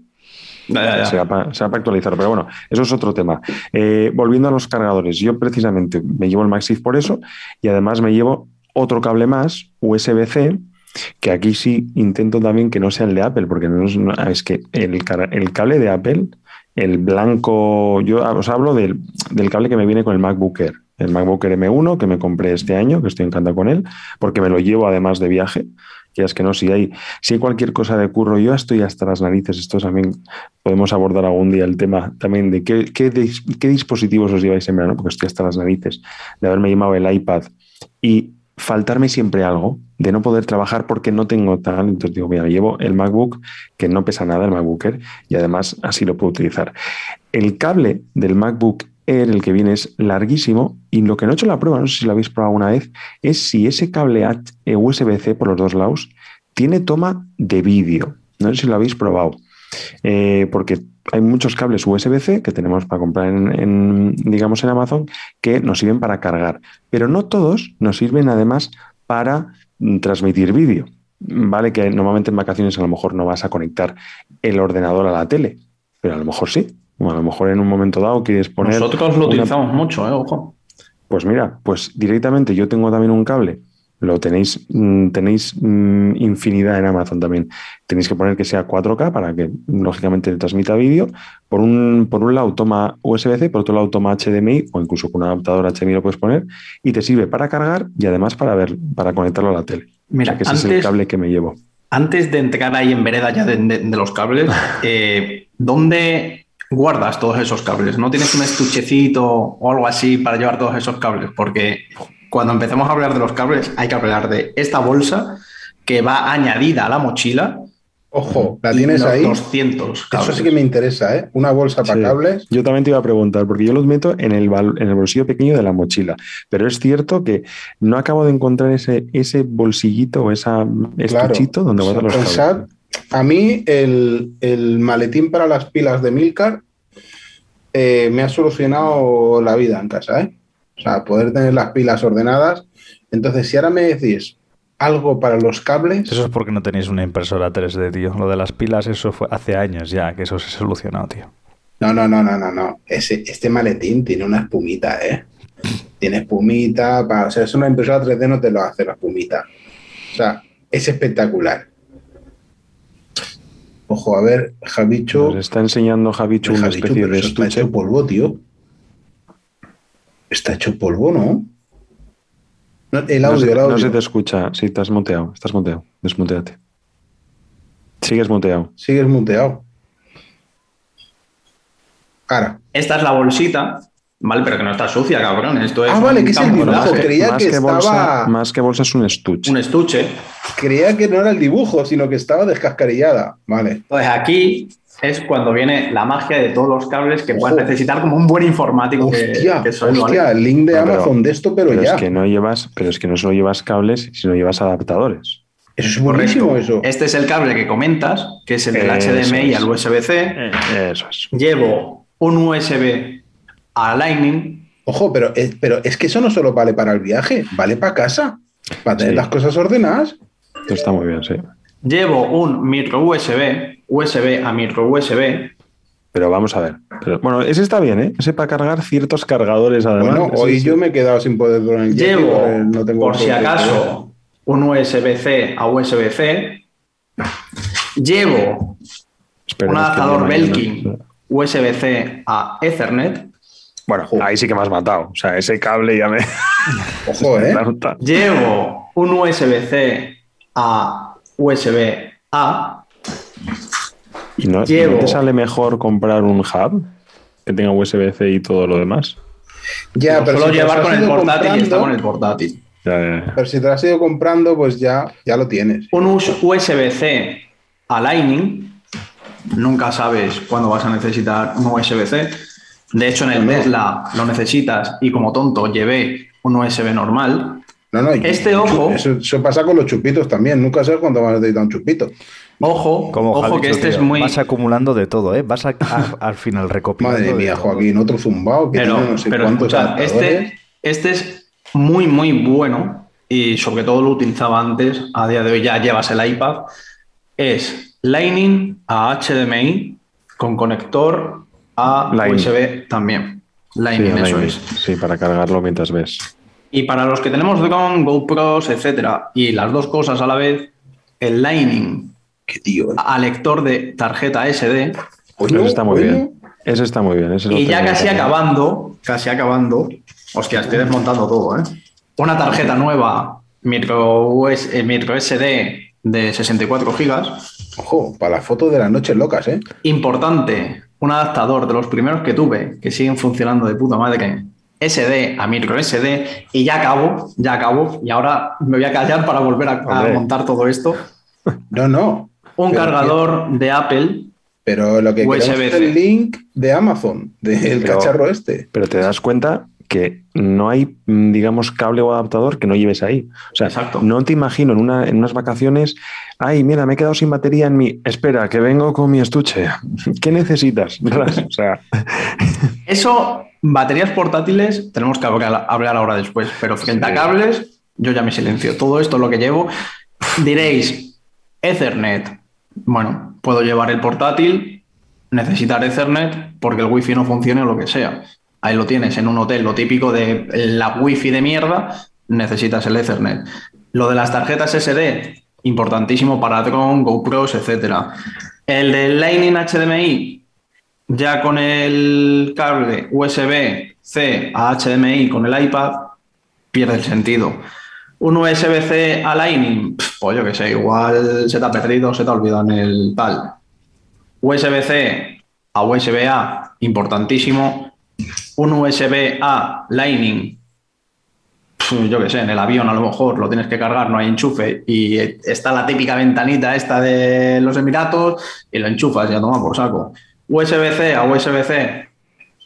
Ya, ya, ya. Para actualizar, pero bueno, eso es otro tema. Eh, volviendo a los cargadores, yo precisamente me llevo el MagSafe por eso y además me llevo otro cable más, USB-C, que aquí sí intento también que no sea el de Apple, porque no es, que el, cable de Apple, el blanco, yo os hablo del, cable que me viene con el MacBook el MacBook Air M1 que me compré este año, que estoy encantado con él, porque me lo llevo además de viaje. Que es que no, si hay, si cualquier cosa de curro, yo estoy hasta las narices. Esto también podemos abordar algún día el tema también de qué, qué, dis- qué dispositivos os lleváis en verano, porque estoy hasta las narices de haberme llevado el iPad y faltarme siempre algo, de no poder trabajar porque no tengo tal. Entonces digo, mira, llevo el MacBook, que no pesa nada el MacBook Air, y además así lo puedo utilizar. El cable del MacBook el que viene, es larguísimo, y lo que no he hecho la prueba, no sé si lo habéis probado alguna vez, es si ese cable eh, USB-C por los dos lados tiene toma de vídeo. No sé si lo habéis probado. Eh, porque hay muchos cables USB-C que tenemos para comprar en, en, digamos, en Amazon que nos sirven para cargar, pero no todos nos sirven además para mm, transmitir vídeo. Vale que normalmente en vacaciones a lo mejor no vas a conectar el ordenador a la tele, pero a lo mejor sí. O a lo mejor en un momento dado quieres poner... Nosotros lo una- utilizamos mucho, ¿eh? Ojo. pues mira, pues directamente yo tengo también un cable. Lo tenéis, mm, tenéis mm, infinidad en Amazon también. Tenéis que poner que sea 4K para que lógicamente transmita vídeo. Por un, por un lado toma USB-C, por otro lado toma HDMI o incluso con un adaptador HDMI lo puedes poner y te sirve para cargar y además para ver, para conectarlo a la tele. Mira, O sea que ese es el cable que me llevo. Antes de entrar ahí en vereda ya de, de- de los cables, eh, ¿dónde guardas todos esos cables? ¿No tienes un estuchecito o algo así para llevar todos esos cables? Porque cuando empecemos a hablar de los cables, hay que hablar de esta bolsa que va añadida a la mochila. Ojo, la tienes ahí. 200 cables. Eso sí que me interesa, ¿eh? Una bolsa para Sí. cables. Yo también te iba a preguntar, porque yo los meto en el, bal- en el bolsillo pequeño de la mochila, pero es cierto que no acabo de encontrar ese, ese bolsillito o ese Claro. estuchito donde guardan los cables. pensad, a mí el, el maletín para las pilas de Milcar eh, me ha solucionado la vida en casa, ¿eh? O sea, poder tener las pilas ordenadas. Entonces, si ahora me decís algo para los cables, Eso es porque no tenéis una impresora 3D, tío. Lo de las pilas, eso fue hace años ya que eso se ha solucionado, tío. no, no, no, no, no, no. Ese, este maletín tiene una espumita, ¿eh? Tiene espumita, para, o sea, es una impresora 3D no te lo hace la espumita. O sea, es espectacular. Ojo, a ver, Javicho. Nos está enseñando Javichu una Javichu, especie pero de eso está hecho polvo, tío. Está hecho polvo, ¿no? No, el No audio, se, el audio. no se te escucha. Sí, estás muteado. Estás muteado. Desmuteate. Sigues muteado. Sigues muteado. Ahora. Esta es la bolsita, ¿vale? Pero que no está sucia, cabrón. Esto es Ah, vale, que es el dibujo, creía más que que bolsa, estaba- más que bolsa es un estuche. Un estuche. Creía que no era el dibujo, sino que estaba descascarillada. Vale. Entonces aquí es cuando viene la magia de todos los cables que puedes necesitar como un buen informático que- Hostia, que, soy, ¿vale? hostia, el link de No, pero- Amazon de esto, pero, Pero ya. es que no llevas, pero es que no solo llevas cables, sino llevas adaptadores. Eso es buenísimo, Correcto. eso. Este es el cable que comentas, que es el del Eso HDMI es. al USB-C. Eso es. Llevo un USB a Lightning. Ojo, pero es, pero es que eso no solo vale para el viaje, vale para casa. Para tener Sí. las cosas ordenadas. Esto está muy bien, sí. Llevo un micro USB, USB a micro USB. Pero vamos a ver. Pero, bueno, ese está bien, ¿eh? Ese para cargar ciertos cargadores, además. Bueno, hoy sí. yo me he quedado sin poder poner el Llevo, porque no tengo por si acaso, un USB-C a USB-C. Llevo Esperemos un adaptador Belkin USB-C a Ethernet. Bueno, ahí sí que me has matado. O sea, ese cable ya me. Ojo, ¿eh? Llevo un USB-C a USB-A. ¿Y no, Llevo- ¿no te sale mejor comprar un hub que tenga USB-C y todo lo demás? Ya, pero suelo si llevar con el portátil y está con el portátil. Ya, ya, ya. Pero si te lo has ido comprando, pues ya, ya lo tienes. Un us- USB-C a Lightning, nunca sabes cuándo vas a necesitar un USB-C. De hecho, en el. Tesla lo necesitas y como tonto llevé un USB normal. No, no, y- Este ojo- Eso, eso pasa con los chupitos también. Nunca sabes cuándo vas a necesitar un chupito. Ojo, Como ojo que este tío, es muy... Vas acumulando de todo, ¿eh? Vas a- a- al final recopilando. Madre mía. Joaquín, otro zumbao que Pero, tiene no sé pero cuántos este, este es muy, muy bueno y sobre todo lo utilizaba antes, a día de hoy ya llevas el iPad. Es Lightning a HDMI con conector a Lightning. USB también. Lightning, Sí, eso Lightning. es. Sí, para cargarlo mientras ves. Y para los que tenemos Drone, GoPros, etcétera, y las dos cosas a la vez, el Lightning Qué tío. ¿eh? a lector de tarjeta SD Ese está muy bien. Ese está muy bien. ese lo Y ya casi acabando, casi acabando, hostia, estoy desmontando todo, ¿eh? Una tarjeta nueva, micro, US eh, micro SD de 64 gigas. Ojo, para las fotos de las noches locas, ¿eh? Importante, un adaptador de los primeros que tuve, que siguen funcionando de puta madre, SD a micro SD, y ya acabo, ya acabo, y ahora me voy a callar para volver a, montar todo esto. No, no. Un Pero, cargador de Apple, Pero lo que es el link de Amazon, del Pero- cacharro este. Pero te das cuenta que no hay, mm, digamos, cable o adaptador que no lleves ahí. O sea, Exacto. no te imagino en, una, en unas vacaciones, ay, mira, me he quedado sin batería en mi... Espera, que vengo con mi estuche. ¿Qué necesitas? o sea, Eso, baterías portátiles, tenemos que hablar, hablar ahora después, pero frente a cables, yo ya me silencio. Todo esto es lo que llevo. Diréis, Ethernet. Bueno, puedo llevar el portátil, necesitar Ethernet porque el wifi no funcione o lo que sea. Ahí lo tienes, en un hotel, lo típico de la wifi de mierda, necesitas el Ethernet. Lo de las tarjetas SD, importantísimo para Tron, GoPros, etcétera. El del Lightning HDMI, ya con el cable USB-C a HDMI con el iPad, pierde el sentido. Un USB-C a Lightning, pues yo qué sé, igual se te ha perdido, se te ha olvidado en el tal. USB-C a USB-A, importantísimo. Un USB-A Lightning, pf, yo qué sé, en el avión a lo mejor lo tienes que cargar, no hay enchufe y está la típica ventanita esta de los Emiratos y lo enchufas y a tomar por saco. USB-C a USB-C,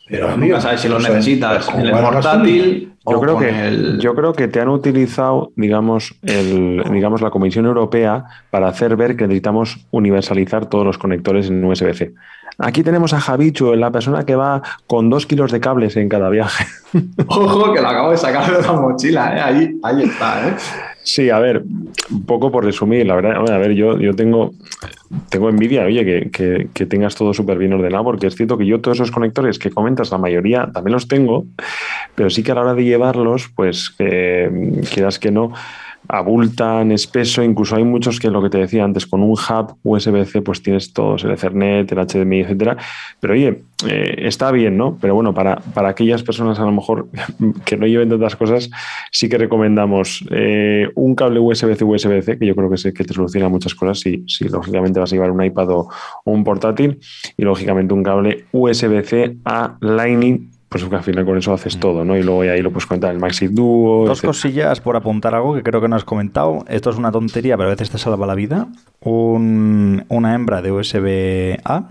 Pero nunca amigo, sabes si lo necesitas ¿cómo en el portátil yo creo, que, el... yo creo que te han utilizado, digamos, el, digamos, la Comisión Europea para hacer ver que necesitamos universalizar todos los conectores en USB-C. Aquí tenemos a Javichu, la persona que va con dos kilos de cables en cada viaje. Ojo, que lo acabo de sacar de la mochila, ¿eh? ahí, ahí está. ¿eh? Sí, a ver, un poco por resumir, la verdad, a ver, yo, yo tengo, tengo envidia, oye, que, que- que tengas todo súper bien ordenado, porque es cierto que yo todos esos conectores que comentas, la mayoría también los tengo, pero sí que a la hora de llevarlos, pues eh, quieras que no, abultan, espeso, incluso hay muchos que lo que te decía antes, con un hub USB-C, pues tienes todos, el Ethernet, el HDMI, etcétera, pero oye, eh, está bien, ¿no? Pero bueno, para, para aquellas personas a lo mejor que no lleven tantas cosas, sí que recomendamos eh, un cable USB-C USB-C, que yo creo que, sé que te soluciona muchas cosas si, si lógicamente vas a llevar un iPad o un portátil, y lógicamente un cable USB-C a Lightning, pues al final con eso haces todo, ¿no? Y luego ahí lo puedes contar el Maxi Duo. Dos cosillas por apuntar algo que creo que no has comentado. Esto es una tontería, pero a veces te salva la vida. Un- una hembra de USB-A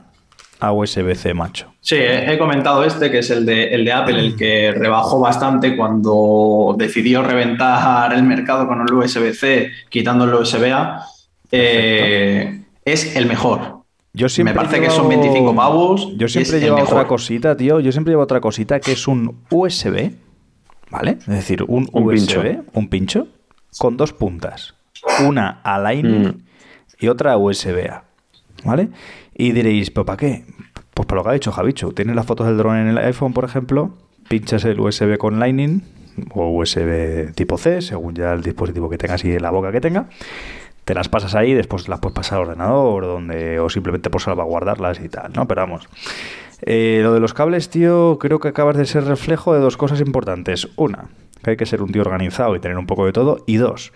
a USB-C macho. Sí, he he comentado este, que es el de, el de Apple, el que rebajó bastante cuando decidió reventar el mercado con el USB-C, quitando el USB-A. Eh, es el mejor. Yo siempre Me parece que son llevado- 25 pavos. Yo siempre llevado otra mejor. cosita, tío. Yo siempre llevo otra cosita que es un USB, ¿vale? Es decir, un, Un USB, pincho. un pincho, con dos puntas. Una a Lightning Mm. y otra a USB-A, ¿vale? Y diréis, ¿pero para qué? Pues para lo que ha dicho Javicho. Tienes las fotos del dron en el iPhone, por ejemplo, pinchas el USB con Lightning o USB tipo C, según ya el dispositivo que tengas y la boca que tenga. Te las pasas ahí, después las puedes pasar al ordenador donde, o simplemente por salvaguardarlas y tal, ¿no? Pero vamos. Eh, lo de los cables, tío, creo que acabas de ser reflejo de dos cosas importantes. Una, que hay que ser un tío organizado y tener un poco de todo. Y dos,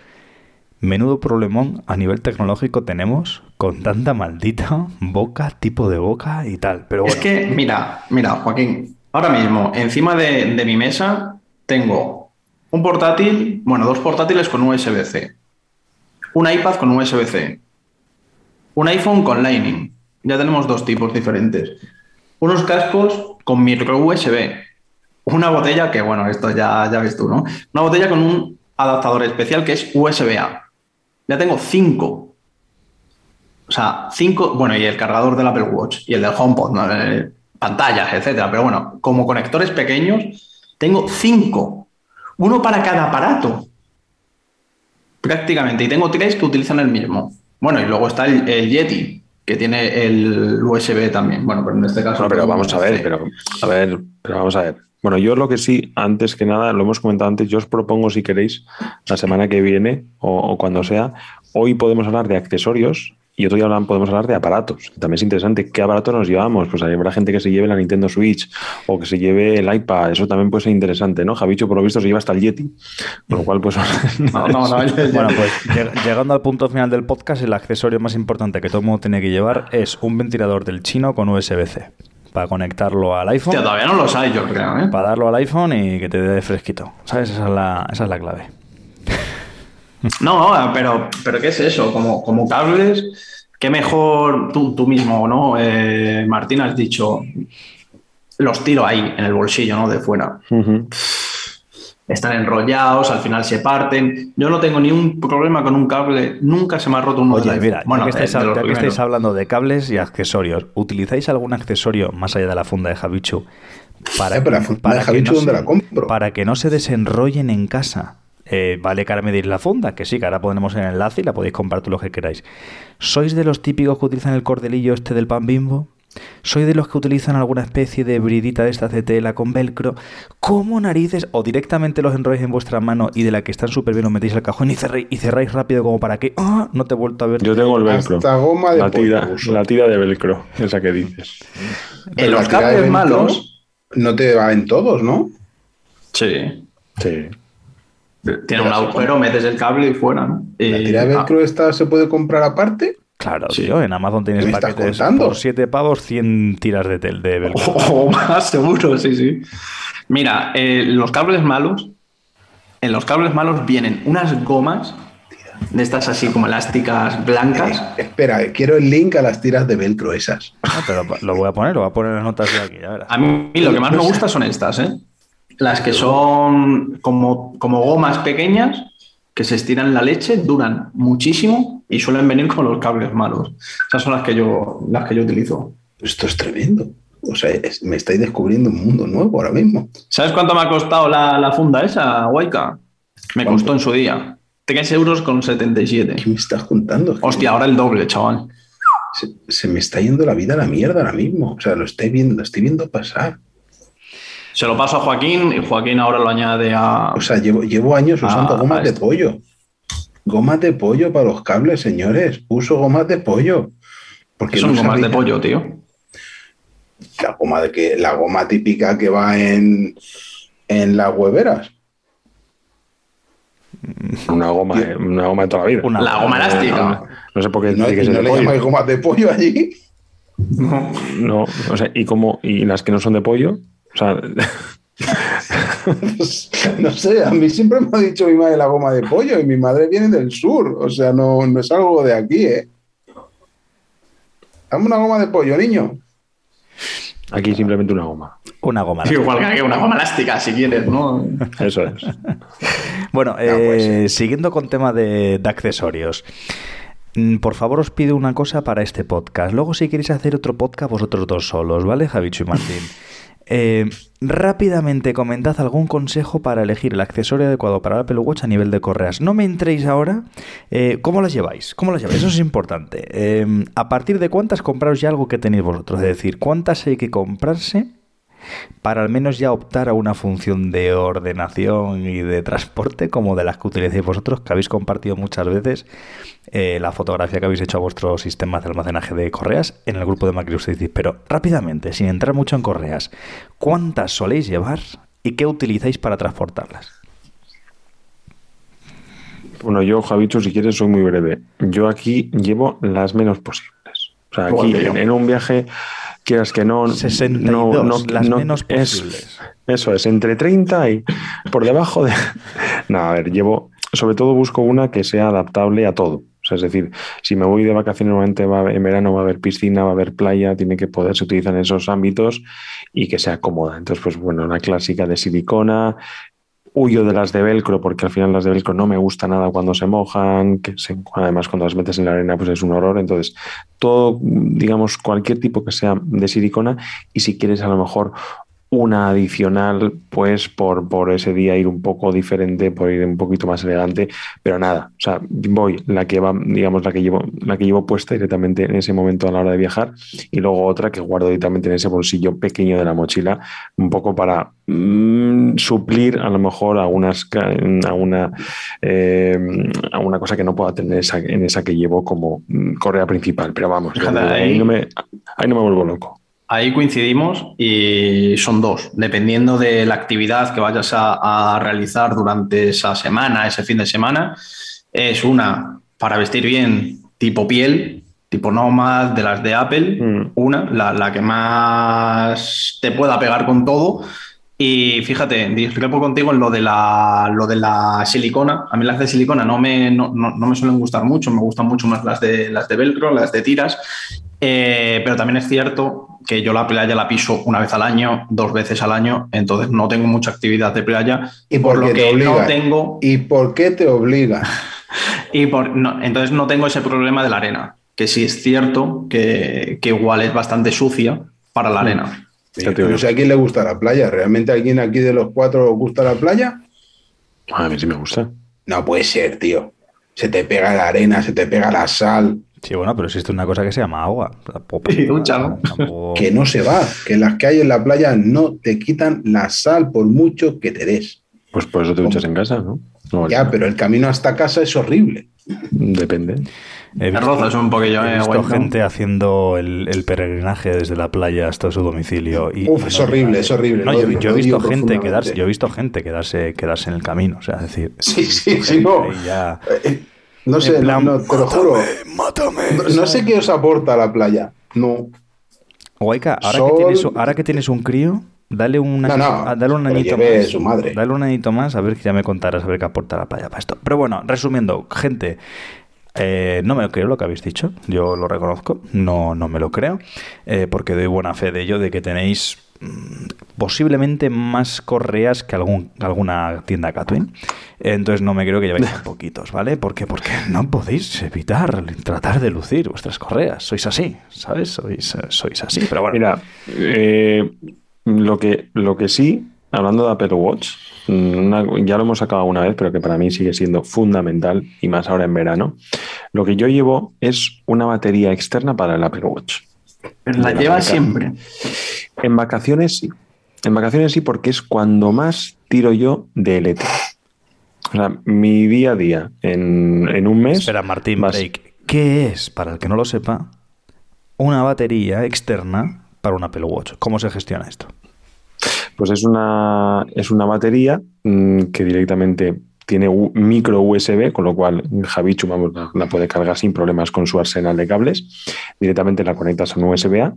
menudo problemón a nivel tecnológico tenemos con tanta maldita boca, tipo de boca y tal. Pero bueno, Es que, mira, mira, Joaquín, ahora mismo, encima de, de mi mesa, tengo un portátil, bueno, dos portátiles con USB-C, un iPad con USB-C, un iPhone con Lightning. Ya tenemos dos tipos diferentes. Unos cascos con micro USB. Una botella que, bueno, esto ya, ya ves tú, ¿no? Una botella con un adaptador especial que es USB-A. Ya tengo cinco. O sea, cinco, bueno, y el cargador del Apple Watch y el del HomePod. Eh, pantallas, etcétera. Pero bueno, como conectores pequeños, tengo cinco. Uno para cada aparato. Prácticamente. Y tengo tres que utilizan el mismo. Bueno, y luego está el, el Yeti, que tiene el USB también. Bueno, pero en este caso. No, pero vamos a ver, pero a ver, pero vamos a ver. Bueno, yo lo que sí, antes que nada, lo hemos comentado antes, yo os propongo, si queréis, la semana que viene o, o cuando sea, hoy podemos hablar de accesorios y otro día hablan- podemos hablar de aparatos. También es interesante qué aparatos nos llevamos. Pues habrá gente que se lleve la Nintendo Switch o que se lleve el iPad. Eso también puede ser interesante, ¿no? Javicho, por lo visto, se lleva hasta el Yeti. Con lo cual, pues. No, no, no. Bueno, pues lleg- llegando al punto final del podcast, el accesorio más importante que todo el mundo tiene que llevar es un ventilador del chino con USB-C. Para conectarlo al iPhone. Hostia, todavía no los hay, yo creo, ¿eh? Para darlo al iPhone y que te dé fresquito. ¿Sabes? Esa es la, esa es la clave. No, pero, pero ¿qué es eso? Como, como cables, qué mejor tú, tú mismo, ¿no? Eh, Martín, has dicho, los tiro ahí, en el bolsillo, ¿no? De fuera. Están enrollados, al final se parten. Yo no tengo ni un problema con un cable, nunca se me ha roto uno Oye, mira, bueno, ya, que estáis, de los ya que estáis hablando de cables y accesorios, ¿utilizáis algún accesorio más allá de la funda de Javichu para, la funda de que no ¿dónde se- la compro? para que no se desenrollen en casa? Eh, vale cara medir la funda, que sí, que ahora ponemos el enlace y la podéis comprar tú lo que queráis. ¿Sois de los típicos que utilizan el cordelillo este del pan bimbo? ¿Sois de los que utilizan alguna especie de bridita de esta de tela con velcro? ¿Cómo narices? ¿O directamente los enrolláis en vuestra mano y de la que están súper bien os metéis al cajón y cerráis, y cerráis rápido como para que ¡ah! no te he vuelto a ver? Yo tengo el velcro. Hasta goma de la tira, la tira de velcro, esa que dices. En los la tira de cables velcro malos, No te va en todos, ¿no? sí. Sí. Tiene un agujero, metes el cable y fuera, ¿no? ¿La Y- tira de ah, velcro esta se puede comprar aparte? Claro, Sí. tío, en Amazon tienes ¿Qué me estás paquetes contando? por 7 pavos, 100 tiras de tel de velcro. O más seguro, sí, sí. Mira, eh, los cables malos, en los cables malos vienen unas gomas de estas así como elásticas blancas. Eh, espera, quiero el link a las tiras de velcro esas. Ah, pero lo voy a poner, lo voy a poner en las notas de aquí, ya verás. A mí lo que más me gusta son estas, ¿eh? Las que son como, como gomas pequeñas que se estiran la leche, duran muchísimo y suelen venir con los cables malos. Esas son las que yo, las que yo utilizo. Esto es tremendo. O sea, es- me estáis descubriendo un mundo nuevo ahora mismo. ¿Sabes cuánto me ha costado la, la funda esa, Waika? Me ¿Cuánto? costó en su día. 3 euros con 77. ¿Qué me estás contando? Hostia, ahora el doble, chaval. Se, se me está yendo la vida a la mierda ahora mismo. O sea, lo estoy viendo, lo estoy viendo pasar. Se lo paso a Joaquín y Joaquín ahora lo añade a. O sea, llevo, llevo años usando gomas de pollo. Gomas de pollo para los cables, señores. Uso gomas de pollo. Porque ¿Qué son no gomas de pollo, tío? La goma, de que, la goma típica que va en, en las hueveras. Una goma, eh, una goma de toda la vida. Una- La goma elástica. No sé por qué ¿No, que no le llamáis gomas de pollo allí? No, o sea, ¿y cómo? ¿Y las que no son de pollo? O sea, Pues, no sé, a mí siempre me ha dicho mi madre la goma de pollo y mi madre viene del sur. O sea, no, no es algo de aquí, ¿eh? Dame una goma de pollo, niño. aquí simplemente una goma. Una goma. Igual que una goma elástica, si quieres, ¿no? Eso es. Bueno, pues eh, siguiendo con tema de, de accesorios. Mm, Por favor, os pido una cosa para este podcast. Luego, si queréis hacer otro podcast, vosotros dos solos, ¿vale, Javicho y Martín? Eh, rápidamente comentad algún consejo para elegir el accesorio adecuado para el Apple Watch a nivel de correas. No me entréis ahora. eh, ¿Cómo las lleváis? ¿Cómo las lleváis? Eso es importante. Eh, ¿A partir de cuántas compraros ya algo que tenéis vosotros? Es decir, ¿cuántas hay que comprarse para al menos ya optar a una función de ordenación y de transporte como de las que utilicéis vosotros, que habéis compartido muchas veces eh, la fotografía que habéis hecho a vuestro sistema de almacenaje de correas en el grupo de Microsoft. Pero rápidamente, sin entrar mucho en correas, ¿cuántas soléis llevar y qué utilizáis para transportarlas? Bueno, yo, Javicho, si quieres, soy muy breve. Yo aquí llevo las menos posibles. O sea, aquí en un viaje, quieras que no. 62, no, no- las no- menos es- posibles. eso es, entre 30 y por debajo de, No, a ver, llevo, sobre todo busco una que sea adaptable a todo. O sea, es decir, si me voy de vacaciones, normalmente va en verano va a haber piscina, va a haber playa, tiene que poderse utilizar en esos ámbitos y que sea cómoda. Entonces, pues bueno, la clásica de silicona. Huyo de las de velcro porque al final las de velcro no me gusta nada cuando se mojan, además cuando las metes en la arena pues es un horror. Entonces, todo, digamos, cualquier tipo que sea de silicona y si quieres a lo mejor una adicional, pues por, por ese día ir un poco diferente, por ir un poquito más elegante, pero nada, o sea, voy la que va, digamos, la que llevo, la que llevo puesta directamente en ese momento a la hora de viajar, y luego otra que guardo directamente en ese bolsillo pequeño de la mochila, un poco para mm, suplir a lo mejor algunas alguna, eh, alguna cosa que no pueda tener esa, en esa que llevo como mm, correa principal. Pero vamos, ahí- no me, ahí no me vuelvo loco. Ahí coincidimos y son dos, dependiendo de la actividad que vayas a, a realizar durante esa semana, ese fin de semana. Es una para vestir bien, tipo piel, tipo Nomad, de las de Apple, Mm. una, la, la que más te pueda pegar con todo. Y fíjate, discrepo contigo en lo de la, lo de la silicona. A mí las de silicona no me, no, no- no me suelen gustar mucho, me gustan mucho más las de, las de velcro, las de tiras. Eh, pero también es cierto que yo la playa la piso una vez al año, dos veces al año, entonces no tengo mucha actividad de playa. ¿Y por por lo que no tengo ¿Y por qué te obliga? y por, no, entonces no tengo ese problema de la arena, que sí es cierto que, que igual es bastante sucia para la arena. No sé a quién le gusta la playa. ¿Realmente a alguien aquí de los cuatro os gusta la playa? A mí sí me gusta. No puede ser, tío. Se te pega la arena, se te pega la sal. Sí, bueno, pero existe una cosa que se llama agua. Tampoco- Y ducha, ¿no? tampoco- Que no se va. Que las que hay en la playa no te quitan la sal por mucho que te des. Pues por eso te duchas en casa, ¿no? No, Ya, pero el camino hasta casa es horrible. Depende. He rozas un poquillo, he eh, visto ¿no? gente haciendo el, el peregrinaje desde la playa hasta su domicilio. Y, Uf, y es horrible, es horrible, No, yo, odio, yo he visto gente quedarse, yo he visto gente quedarse, quedarse en el camino. O sea, es decir, Sí, sí, sí, no. ya- Eh, No sé, plan, no, te lo juro. Mátame. No, no sé qué os aporta la playa. No. Guayca, ahora, Sol. que tienes, ahora que tienes un crío, dale un, No, año- no, ah, dale un añito más. su madre. Dale un añito más, a ver que ya me contarás, a ver qué aporta la playa para esto. Pero bueno, resumiendo, gente, eh, no me lo creo lo que habéis dicho, yo lo reconozco, no, no me lo creo, eh, porque doy buena fe de ello, de que tenéis mm, posiblemente más correas que algún, alguna tienda Catwin. Entonces no me creo que llevéis tan poquitos, ¿vale? ¿Por qué? Porque no podéis evitar tratar de lucir vuestras correas. Sois así, ¿sabes? Sois, eh, sois así. Pero bueno, Mira, eh, lo, que, lo que sí, hablando de Apple Watch, mm, una- ya lo hemos sacado una vez, pero que para mí sigue siendo fundamental, y más ahora en verano, lo que yo llevo es una batería externa para el Apple Watch. Pero la marca. siempre. En vacaciones sí. En vacaciones sí, porque es cuando más tiro yo de LT. O sea, mi día a día en, en un mes. Espera, Martín, vas- break. ¿Qué es, para el que no lo sepa, una batería externa para un Apple Watch? ¿Cómo se gestiona esto? Pues es una, es una batería mm, que directamente tiene micro USB, con lo cual Javichu la puede cargar sin problemas con su arsenal de cables. Directamente la conectas a un USB-A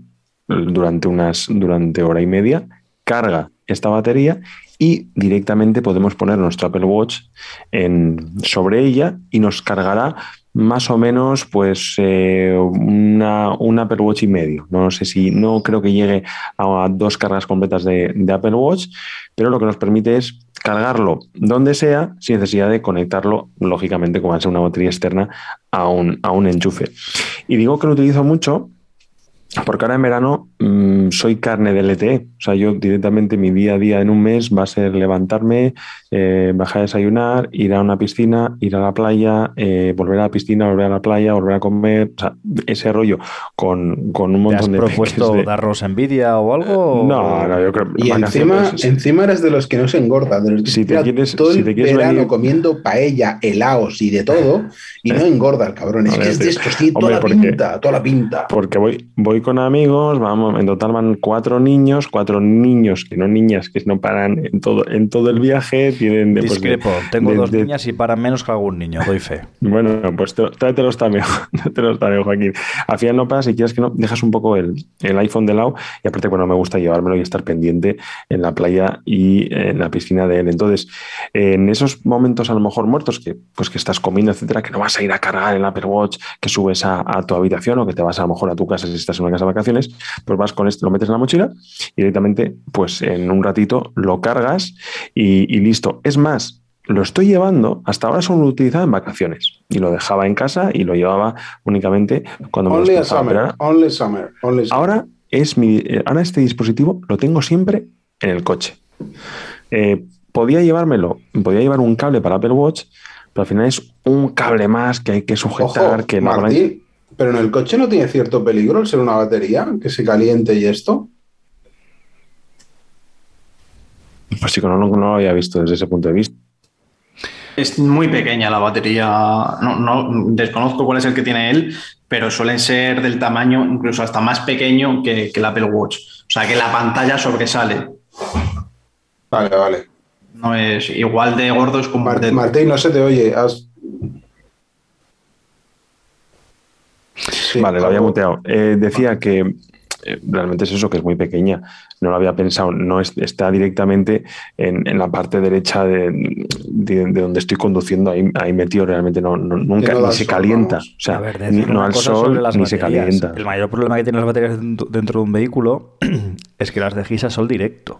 durante, unas, durante hora y media, carga esta batería y directamente podemos poner nuestro Apple Watch en, sobre ella y nos cargará más o menos pues eh, una, un Apple Watch y medio. No sé si, no creo que llegue a dos cargas completas de, de Apple Watch, pero lo que nos permite es cargarlo donde sea sin necesidad de conectarlo, lógicamente, como va a ser una batería externa, a un, a un enchufe. Y digo que lo utilizo mucho porque ahora en verano mm, soy carne de LTE. O sea, yo directamente mi día a día en un mes va a ser levantarme, eh, bajar a desayunar, ir a una piscina, ir a la playa, eh, volver a la piscina, volver a la playa, volver a comer. O sea, ese rollo con, con un ¿Te has montón de... propuesto de- darnos envidia o algo? No, no, yo creo Y encima, encima eres de los que no se engorda, de los que Si te quieres- todo si el te quieres verano venir- comiendo paella, helados y de todo, y no engorda el cabrón. Es No, que es de estos, toda la pinta, toda la pinta. Porque voy, voy con amigos, vamos, en total estaban cuatro niños, cuatro niños que no niñas que no paran en todo, en todo el viaje. Tienen de, pues, de- Discrepo. Tengo de- dos niñas y paran menos que algún niño, doy fe. Bueno, pues te- tráetelos también, tráetelos también, Joaquín. Al final no pasa, si quieres que no, dejas un poco el, el iPhone de lado y aparte, bueno, me gusta llevármelo y estar pendiente en la playa y en la piscina de él. Entonces, en esos momentos a lo mejor muertos que, pues, que estás comiendo, etcétera, que no vas a ir a cargar el Apple Watch, que subes a, a tu habitación o que te vas a lo mejor a tu casa si estás en una casa de vacaciones, pues vas con esto, lo metes en la mochila y directamente, pues en un ratito lo cargas y, y listo. Es más, lo estoy llevando, hasta ahora solo lo utilizaba en vacaciones y lo dejaba en casa y lo llevaba únicamente cuando me Only despertaba. Pero summer, ahora, only summer, only summer. ahora es mi, eh, ahora este dispositivo lo tengo siempre en el coche. Eh, podía llevármelo, podía llevar un cable para Apple Watch, pero al final es un cable más que hay que sujetar, Ojo, que no Martín, pero en el coche no tiene cierto peligro el ser una batería que se caliente y esto. pues sí, que no, no lo había visto desde ese punto de vista. Es muy pequeña la batería. No, no desconozco cuál es el que tiene él, pero suelen ser del tamaño incluso hasta más pequeño que, que el Apple Watch. O sea que la pantalla sobresale. Vale, vale. No es igual de gordo, es como Mar- de- Martín, no se te oye. has- Sí, Vale, lo había muteado. Eh, decía que eh, realmente es eso, que es muy pequeña. No lo había pensado. No es- está directamente en, en la parte derecha de, de- de donde estoy conduciendo. Ahí, ahí metido realmente no, no- nunca no ni se sol, calienta. vamos. O sea, A ver, ni- no al sol las ni se calienta. El mayor problema que tienen las baterías dentro dentro de un vehículo es que las dejéis a sol directo.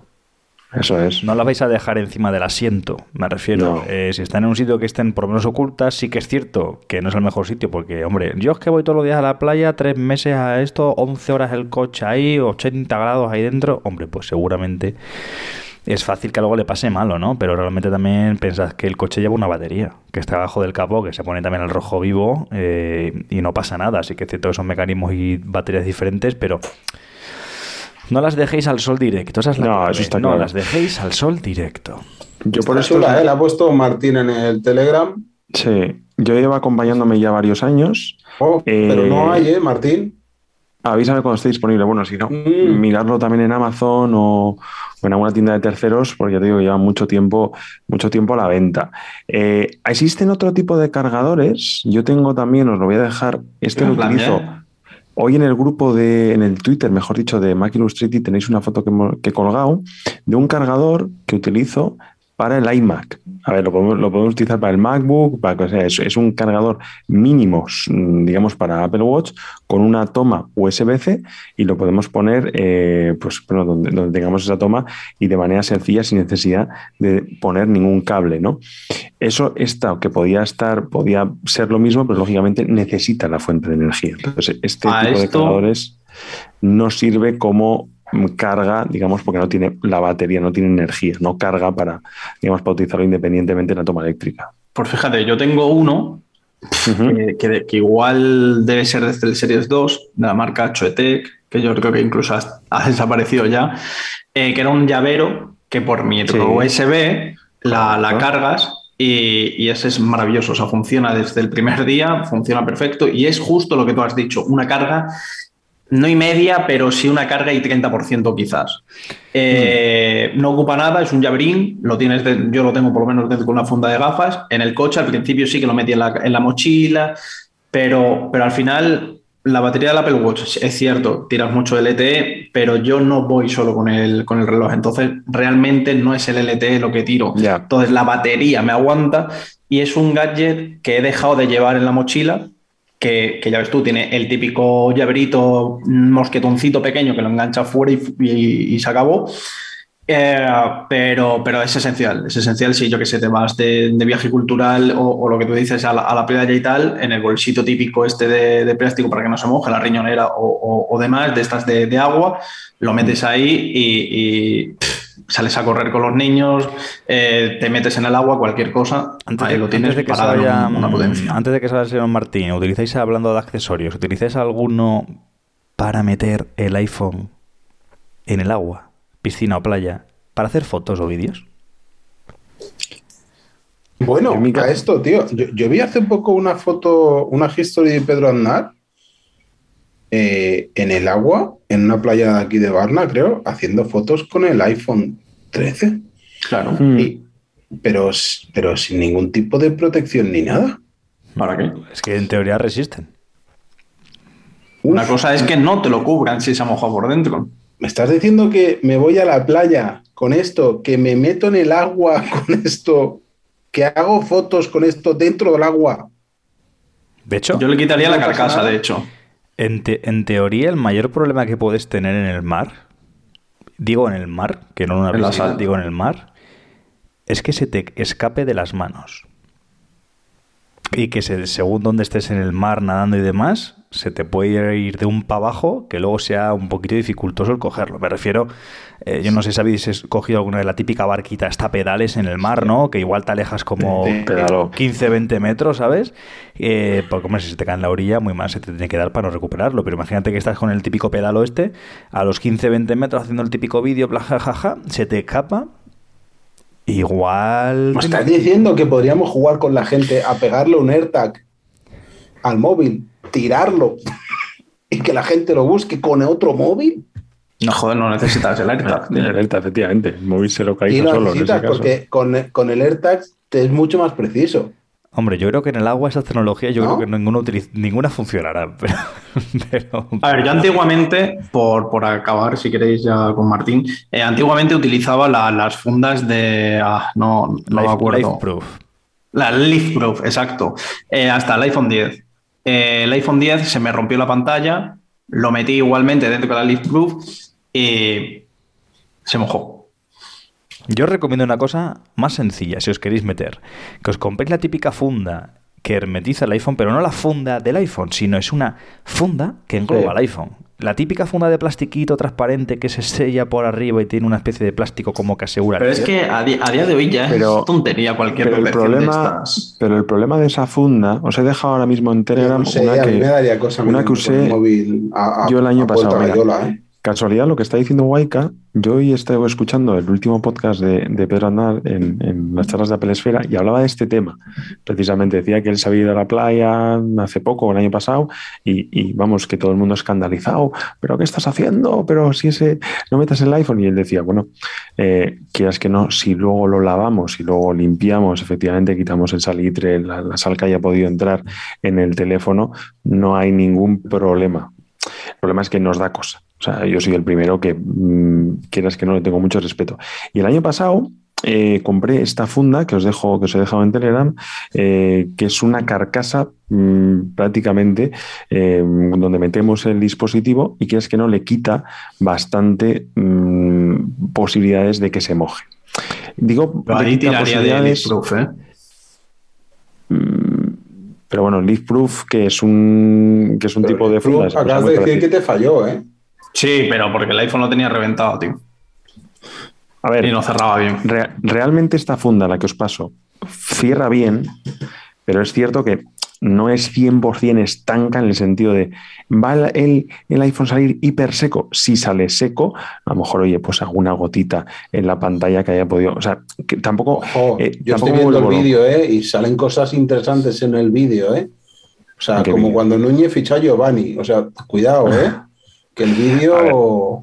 Eso es. No las vais a dejar encima del asiento, me refiero. No. Eh, si están en un sitio que estén por lo menos ocultas, sí que es cierto que no es el mejor sitio, porque, hombre, yo es que voy todos los días a la playa, tres meses a esto, 11 horas el coche ahí, 80 grados ahí dentro, hombre, pues seguramente es fácil que algo le pase malo, ¿no? Pero realmente también pensad que el coche lleva una batería, que está abajo del capó, que se pone también al rojo vivo eh, y no pasa nada. Así que es cierto que son mecanismos y baterías diferentes, pero... No las dejéis al sol directo, esa es la No, clave. eso está No claro. las dejéis al sol directo. Yo por esto. chula, ¿eh? La ha puesto Martín en el Telegram. Sí. Yo llevo acompañándome ya varios años. Oh, Eh, Pero no hay, ¿eh, Martín? Avísame cuando esté disponible. Bueno, si no, Mm. mirarlo también en Amazon o, o en alguna tienda de terceros, porque ya te digo que lleva mucho tiempo, mucho tiempo a la venta. Eh, existen otro tipo de cargadores. Yo tengo también, os lo voy a dejar. Este lo plan, utilizo. ¿eh? Hoy en el grupo de, en el Twitter, mejor dicho, de Mac Illustrated, tenéis una foto que, que he colgado de un cargador que utilizo para el iMac. A ver, lo podemos, lo podemos utilizar para el MacBook, para, o sea, es, es un cargador mínimo, mm, digamos, para Apple Watch, con una toma USB-C y lo podemos poner eh, pues, bueno, donde, donde tengamos esa toma y de manera sencilla, sin necesidad de poner ningún cable, ¿no? Eso está, que podía estar, podía ser lo mismo, pero lógicamente necesita la fuente de energía. Entonces, este A tipo de cargadores no sirve como carga, digamos, porque no tiene la batería, no tiene energía, no carga para, digamos, para utilizarlo independientemente de la toma eléctrica. Pues fíjate, yo tengo uno que, que- que igual debe ser desde el Series 2, de la marca Choetec, que yo creo que incluso ha, ha desaparecido ya, eh, que era un llavero que por micro Sí. USB la, cargas y, y ese es maravilloso. O sea, funciona desde el primer día, funciona perfecto y es justo lo que tú has dicho, una carga. No y media, pero sí una carga y 30% quizás. Eh, No ocupa nada, es un llaverín, lo tienes de- yo lo tengo por lo menos dentro con una funda de gafas. En el coche al principio sí que lo metí en la, en la mochila, pero, pero al final la batería del Apple Watch es cierto, tiras mucho LTE, pero yo no voy solo con el, con el reloj, entonces realmente no es el LTE lo que tiro. Entonces la batería me aguanta y es un gadget que he dejado de llevar en la mochila. Que, que ya ves tú, tiene el típico llaverito, mosquetoncito pequeño que lo engancha fuera y, se acabó. Eh, pero, pero es esencial, es esencial si yo que sé, te vas de, viaje cultural o, lo que tú dices a la, playa y tal, en el bolsito típico este de, plástico para que no se moje, la riñonera o, demás, de estas de, agua, lo metes ahí y, sales a correr con los niños, eh, te metes en el agua, cualquier cosa, Antes ahí de, lo tienes antes de que para dar salga, un- una potencia. antes de que salga el señor Martín, ¿utilizáis, hablando de accesorios, ¿utilizáis alguno para meter el iPhone en el agua, piscina o playa, para hacer fotos o vídeos? Bueno, a esto, tío. Yo, yo vi hace poco una foto, una history de Pedro Aznar eh, en el agua, en una playa de aquí de Varna, creo, haciendo fotos con el iPhone 13. Claro. Mm. Y- pero, pero sin ningún tipo de protección ni nada. ¿Para qué? Es que en teoría resisten. Una Uf, cosa es que no te lo cubran si se ha mojado por dentro. Me estás diciendo que me voy a la playa con esto, que me meto en el agua con esto, que hago fotos con esto dentro del agua. De hecho, Yo le quitaría No la carcasa, nada. de hecho. En, te- en teoría, el mayor problema que puedes tener en el mar, digo en el mar, que no en una sal. digo en el mar, es que se te escape de las manos. Y que se- según donde estés en el mar nadando y demás, se te puede ir de un para abajo que luego sea un poquito dificultoso el cogerlo. Me refiero, eh, yo no sé si habéis cogido alguna de la típica barquita, hasta pedales en el mar, ¿no? Que igual te alejas como Sí, pedalo. 15, 20 metros, ¿sabes? Eh, porque, hombre, si se te cae en la orilla, muy mal se te tiene que dar para no recuperarlo. Pero imagínate que estás con el típico pedalo este, a los 15, 20 metros haciendo el típico vídeo, bla, ja, ja, ja, se te escapa. Igual. ¿Me estás diciendo que podríamos jugar con la gente a pegarle un AirTag al móvil, tirarlo y que la gente lo busque con otro móvil? No, joder, no necesitas el AirTag. tío. Alerta, efectivamente. El móvil se lo solo en ese necesitas caso. porque con, con el AirTag te es mucho más preciso. Hombre, yo creo que en el agua esas tecnologías yo ¿No? creo que ninguna, ninguna funcionará. Pero, pero- A ver, yo antiguamente, por, por acabar, si queréis ya con Martín, eh, antiguamente utilizaba la- las fundas de. ah, no, no me Life- acuerdo. Lifeproof. La Leaf Proof, exacto. Eh, hasta el iPhone 10. Eh, el iPhone 10 se me rompió la pantalla, lo metí igualmente dentro de la Leaf Proof y se mojó. Yo os recomiendo una cosa más sencilla, si os queréis meter. Que os compréis la típica funda que hermetiza el iPhone, pero no la funda del iPhone, sino es una funda que engloba Sí. el iPhone. La típica funda de plastiquito transparente que se sella por arriba y tiene una especie de plástico como que asegura. el Pero es que a, día de hoy ya Pero- es tontería cualquier Pero el, problema, estas. pero el problema de esa funda, os he dejado ahora mismo en Telegram No sé, una que, me daría cosa una mirar que con el usé móvil a, a- yo el año a pasado. mira. ¿eh? Casualidad, lo que está diciendo Waika, yo hoy estaba escuchando el último podcast de, Pedro Andar en, las charlas de Apple Esfera y hablaba de este tema. Precisamente decía que él se había ido a la playa hace poco, el año pasado, y, y vamos, que todo el mundo escandalizado. ¿Pero qué estás haciendo? Pero si ese no metas el iPhone. Y él decía, bueno, eh, quieras que no, si luego lo lavamos, si luego limpiamos, efectivamente quitamos el salitre, la sal que haya podido entrar en el teléfono, no hay ningún problema. El problema es que nos da cosa. O sea, yo soy el primero que, mm, quieras que no, le tengo mucho respeto. Y el año pasado eh, compré esta funda que os dejo, que os he dejado en Telegram, eh, que es una carcasa mm, prácticamente eh, donde metemos el dispositivo y quieras que no, le quita bastante mm, posibilidades de que se moje. Digo, ahí tiraría de Leaf posibilidades- Proof, ¿eh? Mm, Pero bueno, Leaf Proof, que es un, que es un Pero tipo de pues, Acabas de decir parecido. que te falló, ¿eh? Sí, pero porque el iPhone lo tenía reventado, tío. A ver, Y no cerraba bien. Re- realmente esta funda, la que os paso, cierra bien, pero es cierto que no es 100% estanca en el sentido de, ¿va el, el- iPhone salir hiper seco? Si sale seco, a lo mejor, oye, pues alguna gotita en la pantalla que haya podido... O sea, que tampoco... Ojo, eh, yo tampoco estoy viendo el vídeo, ¿eh? Y salen cosas interesantes en el vídeo, ¿eh? O sea, ¿En qué como cuando Núñez ficha a Giovanni. O sea, cuidado, ¿eh? Que el vídeo...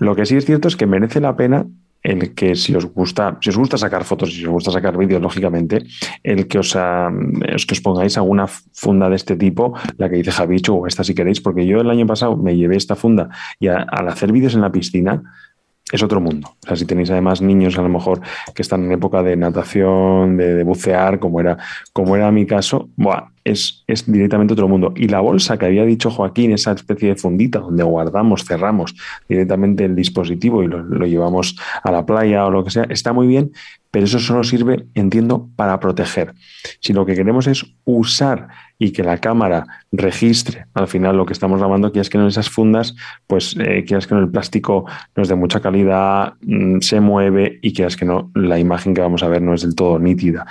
Lo que sí es cierto es que merece la pena el que si os gusta, si os gusta sacar fotos si os gusta sacar vídeos, lógicamente, el que os, que os pongáis alguna funda de este tipo, la que dice Javicho o esta si queréis, porque yo el año pasado me llevé esta funda y al hacer vídeos en la piscina es otro mundo. O sea, si tenéis además niños a lo mejor que están en época de natación, de, bucear, como era, como era mi caso, buah, es, es directamente otro mundo. Y la bolsa que había dicho Joaquín, esa especie de fundita donde guardamos, cerramos directamente el dispositivo y lo, lo llevamos a la playa o lo que sea, está muy bien, pero eso solo sirve, entiendo, para proteger. Si lo que queremos es usar y que la cámara registre al final lo que estamos grabando, quieras que no esas fundas, pues eh, quieras que no el plástico no es de mucha calidad, mm, se mueve y quieras que no la imagen que vamos a ver no es del todo nítida.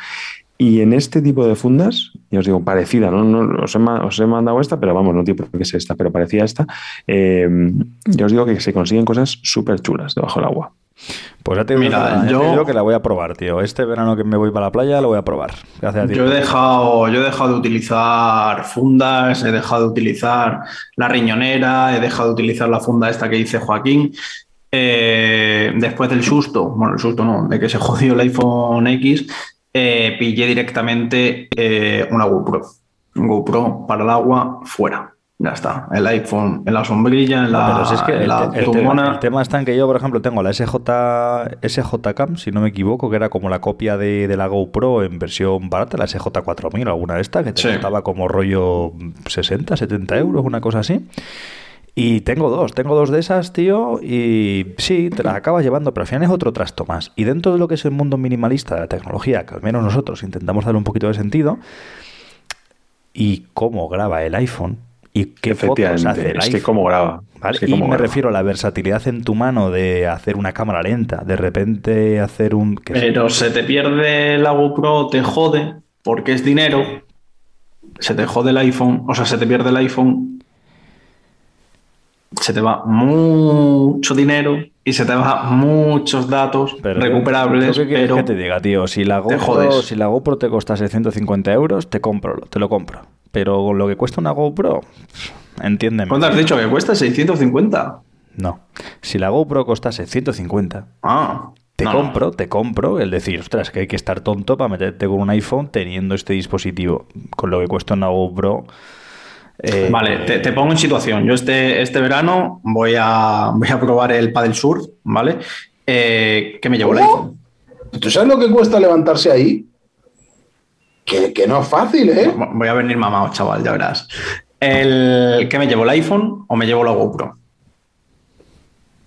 Y en este tipo de fundas, ya os digo, parecida, ¿no? Os he mandado esta, pero vamos, no tiene por qué ser esta, pero parecida a esta, eh, ya os digo que se consiguen cosas súper chulas debajo del agua. Pues ya te Mira, ya te yo- digo que la voy a probar, tío. Este verano que me voy para la playa lo voy a probar. Gracias a ti. Yo he dejado, yo he dejado de utilizar fundas, he dejado de utilizar la riñonera, he dejado de utilizar la funda esta que dice Joaquín. Eh, después del susto, bueno, el susto no, de que se jodió el iPhone X, eh, pillé directamente eh, una GoPro. GoPro para el agua, fuera. Ya está. El iPhone en la sombrilla, en la, Pero si es que el, la el tema, el tema está en que yo, por ejemplo, tengo la SJ, SJ-Cam, si no me equivoco, que era como la copia de, de la GoPro en versión barata, la SJ4000 o alguna de estas, que te Sí. costaba como rollo 60, 70 euros, una cosa así. Y tengo dos, tengo dos de esas, tío, y sí, te las acabas llevando, pero al final es otro trasto más. Y dentro de lo que es el mundo minimalista de la tecnología, que al menos nosotros intentamos darle un poquito de sentido, y cómo graba el iPhone, y qué fotos Efectivamente, hace el es que cómo graba. ¿Vale? Es que y me cómo graba. refiero a la versatilidad en tu mano de hacer una cámara lenta, de repente hacer un... Pero se te pierde la GoPro, te jode, porque es dinero. Se te jode el iPhone, o sea, se te pierde el iPhone. Se te va mucho dinero y se te va muchos datos Pero recuperables, ¿tú qué pero que te diga, tío? Si la, te GoPro, jodes. si la GoPro te costase 150 euros, te compro, te lo compro. Pero con lo que cuesta una GoPro, entiéndeme. ¿cuánto has dicho que cuesta? 650. No. Si la GoPro costase 150, Ah, te no, compro, te compro el decir, ostras, que hay que estar tonto para meterte con un iPhone teniendo este dispositivo. Con lo que cuesta una GoPro. eh, Vale, te, te pongo en situación. Yo este, este verano voy a, voy a probar el paddle surf, ¿vale? Eh, que me llevo el iPhone. ¿Tú sabes lo que cuesta levantarse ahí? Que, que no es fácil, ¿eh? Voy a venir mamado, chaval, ya verás. El, ¿Qué me llevo? ¿El iPhone o me llevo la GoPro?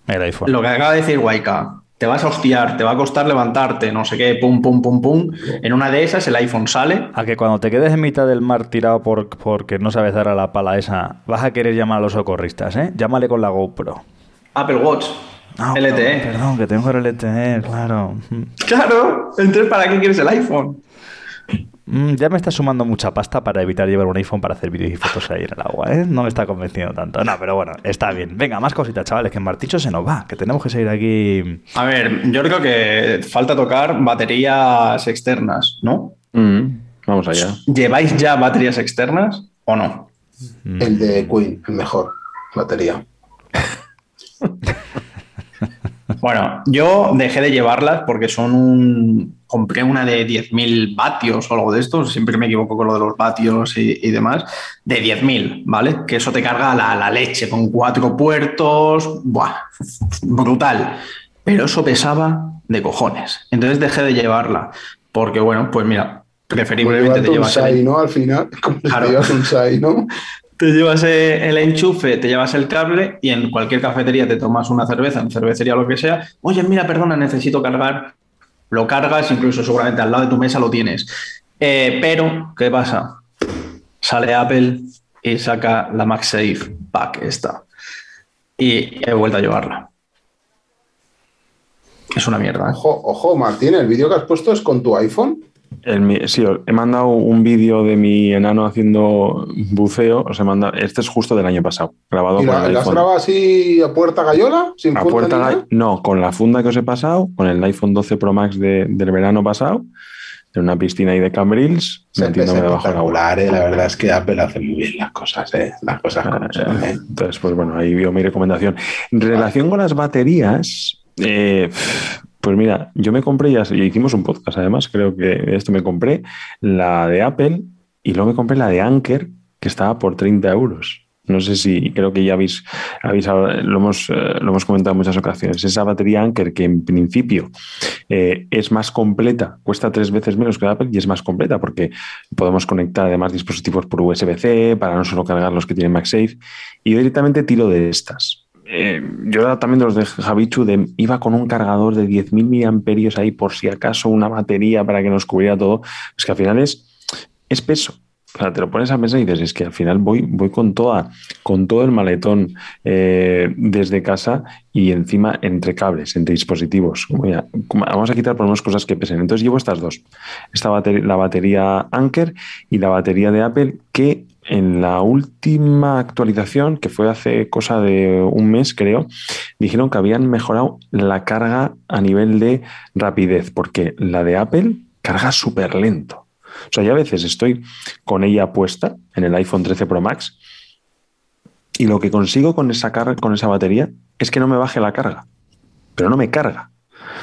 el iPhone. Lo que acaba de decir Waika, te vas a hostiar, te va a costar levantarte, no sé qué, pum, pum, pum, pum. En una de esas el iPhone sale. A que cuando te quedes en mitad del mar tirado por, porque no sabes dar a la pala esa, vas a querer llamar a los socorristas, ¿eh? Llámale con la GoPro. Apple Watch, Ah, LTE. Perdón, que tengo el LTE, claro. Claro, entonces ¿para qué quieres el iPhone? Mm, ya me está sumando mucha pasta para evitar llevar un iPhone para hacer vídeos y fotos ahí en el agua, ¿eh? No me está convenciendo tanto. No, pero bueno, está bien. Venga, más cositas, chavales, que en Marticho se nos va, que tenemos que seguir aquí. A ver, yo creo que falta tocar baterías externas, ¿no? Mm, vamos allá. ¿Lleváis ya baterías externas o no? El de Queen, el mejor. Batería. Bueno, yo dejé de llevarlas porque son un... Compré una de 10.000 vatios o algo de esto, siempre me equivoco con lo de los vatios y, y demás, de 10.000, ¿vale? Que eso te carga la, la leche con cuatro puertos, ¡buah! Brutal. Pero eso pesaba de cojones. Entonces dejé de llevarla porque, bueno, pues mira, preferiblemente te un llevas... el- SAI, ¿no? Al final, como Claro. un SAI, ¿no? Te llevas eh, el enchufe, te llevas el cable y en cualquier cafetería te tomas una cerveza, en cervecería o lo que sea. Oye, mira, perdona, necesito cargar. Lo cargas, incluso seguramente al lado de tu mesa lo tienes. Eh, pero, ¿qué pasa? Sale Apple y saca la MagSafe Pack esta. Y he vuelto a llevarla. Es una mierda. ¿eh? Ojo, ojo, Martín, el vídeo que has puesto es con tu iPhone. El sí, he mandado un vídeo de mi enano haciendo buceo. Os he mandado, este es justo del año pasado, grabado ¿Y con la, el la has iPhone. grabado así a puerta gallola? Sin A puerta ga- no, con la funda que os he pasado, con el iPhone 12 Pro Max de- del verano pasado, en una piscina ahí de Cambrils, metiéndome debajo del agua. ¿eh? La verdad es que Apple hace muy bien las cosas, ¿eh? Las cosas como son, ¿eh? Entonces, pues bueno, ahí vio mi recomendación. En relación con las baterías, eh, pues mira, yo me compré, ya hicimos un podcast además, creo que esto me compré, la de Apple y luego me compré la de Anker, que estaba por 30 euros. No sé si, creo que ya habéis, lo, hemos, eh, lo hemos comentado en muchas ocasiones. Esa batería Anker que en principio eh, es más completa, cuesta tres veces menos que Apple y es más completa porque podemos conectar además dispositivos por USB-C para no solo cargar los que tienen MagSafe y directamente tiro de estas. Eh, yo también de los de Javichu de iba con un cargador de 10.000 miliamperios ahí por si acaso una batería para que nos cubriera todo. Es que al final es, es peso. O sea, te lo pones a pensar y dices, es que al final voy, voy con toda, con todo el maletón eh, desde casa y encima entre cables, entre dispositivos. Vamos a quitar por menos cosas que pesen. Entonces llevo estas dos. Esta batería, la batería Anker y la batería de Apple que en la última actualización, que fue hace cosa de un mes, creo, dijeron que habían mejorado la carga a nivel de rapidez, porque la de Apple carga súper lento. O sea, yo a veces estoy con ella puesta en el iPhone 13 Pro Max y lo que consigo con esa, carga, con esa batería es que no me baje la carga, pero no me carga.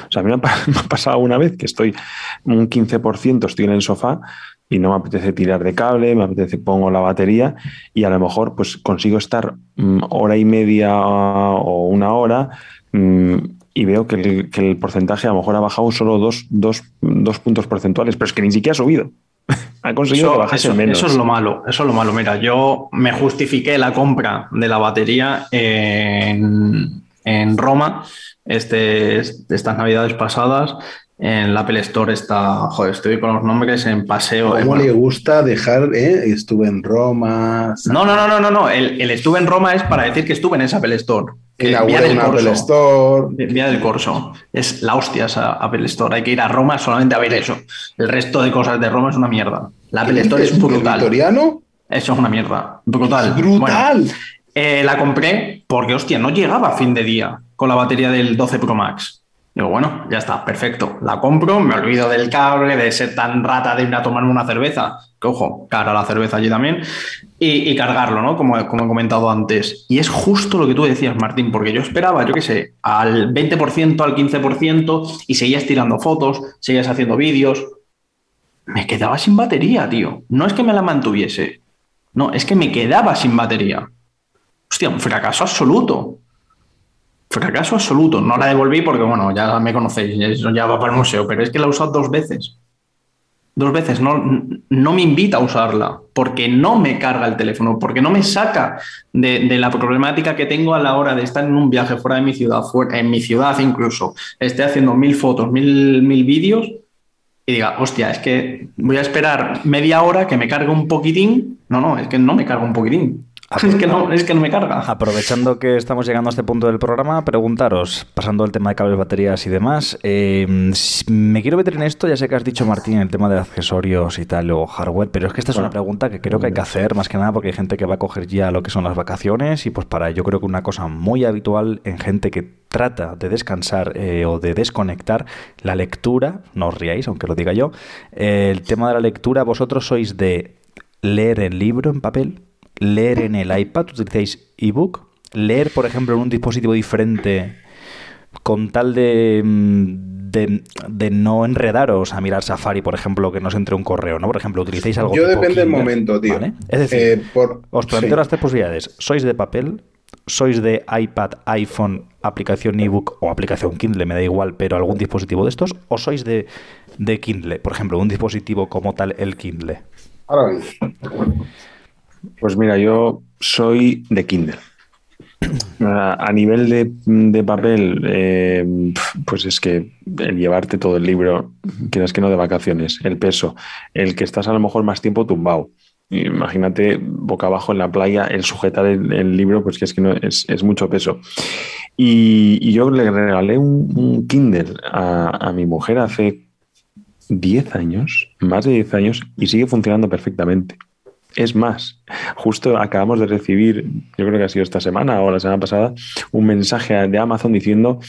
O sea, a mí me ha, pasado una vez que estoy un 15%, estoy en el sofá y no me apetece tirar de cable, me apetece pongo la batería y a lo mejor pues consigo estar mm, hora y media o una hora mm, y veo que el, que el porcentaje a lo mejor ha bajado solo dos, dos- dos puntos porcentuales, pero es que ni siquiera ha subido. ha conseguido que bajase eso- menos. eso es lo malo, eso es lo malo. Mira, yo me justifiqué la compra de la batería en, en Roma este, estas navidades pasadas. En la Apple Store está, joder, estoy con los nombres en paseo. ¿Cómo eh, bueno. le gusta dejar, eh? Estuve en Roma. No, no, no, no, no, no. El, el estuve en Roma es para decir que estuve en esa Apple Store. Que Inauguré vía del Apple Corso. Store. Vía del Corso. Es la hostia esa Apple Store. Hay que ir a Roma solamente a ver eso. El resto de cosas de Roma es una mierda. La Apple Store es ¿El brutal. victoriano? Eso es una mierda. Brutal. ¡Brutal! Bueno, eh, la compré porque, hostia, no llegaba a fin de día con la batería del 12 Pro Max. Digo, bueno, ya está, perfecto. La compro, me olvido del cable, de ser tan rata de ir a tomarme una cerveza, que ojo, cara la cerveza allí también, y, cargarlo, ¿no? Como, como he comentado antes. Y es justo lo que tú decías, Martín, porque yo esperaba, yo qué sé, al 20%, al 15%, y seguías tirando fotos, seguías haciendo vídeos. Me quedaba sin batería, tío. No es que me la mantuviese, no, es que me quedaba sin batería. Hostia, un fracaso absoluto. Fracaso absoluto. No la devolví porque, bueno, ya me conocéis, eso ya va para el museo, pero es que la he usado dos veces. Dos veces. No, no me invita a usarla porque no me carga el teléfono, porque no me saca de, la problemática que tengo a la hora de estar en un viaje fuera de mi ciudad, fuera, en mi ciudad incluso, esté haciendo mil fotos, mil, mil vídeos y diga, hostia, es que voy a esperar media hora que me cargue un poquitín. No, no, es que no me carga un poquitín. Es que no, es que no me carga. Aprovechando que estamos llegando a este punto del programa, preguntaros, pasando el tema de cables, baterías y demás, eh, si- me quiero meter en esto, ya sé que has dicho Martín el tema de accesorios y tal, o hardware, pero es que esta es una pregunta que creo que hay que hacer, más que nada porque hay gente que va a coger ya lo que son las vacaciones y pues para yo creo que una cosa muy habitual en gente que trata de descansar eh, o de desconectar, la lectura, no os riáis, aunque lo diga yo, eh, el tema de la lectura, vosotros sois de leer el libro en papel, leer en el iPad, utilizáis ebook, leer, por ejemplo, en un dispositivo diferente con tal de, mm, de, de no enredaros a mirar Safari, por ejemplo, que no os entre un correo, ¿no? Por ejemplo, utilizáis algo Yo tipo depende del momento, tío. ¿vale? Es decir, Eh, por- os planteo sí. las tres posibilidades. ¿Sois de papel? ¿Sois de iPad, iPhone, aplicación ebook o aplicación Kindle? Me da igual, pero algún dispositivo de estos. ¿O sois de, de Kindle? Por ejemplo, un dispositivo como tal, el Kindle. Ahora bien. Pues mira, yo soy de Kindle. A nivel de, papel, eh, pues es que el llevarte todo el libro, quieras que no de vacaciones, el peso, el que estás a lo mejor más tiempo tumbado. Imagínate boca abajo en la playa, el sujetar el, libro, pues que es que no, es, mucho peso. Y, yo le regalé un, Kindle a, a mi mujer hace 10 años, más de 10 años, y sigue funcionando perfectamente. Es más, justo acabamos de recibir, yo creo que ha sido esta semana o la semana pasada, un mensaje de Amazon diciendo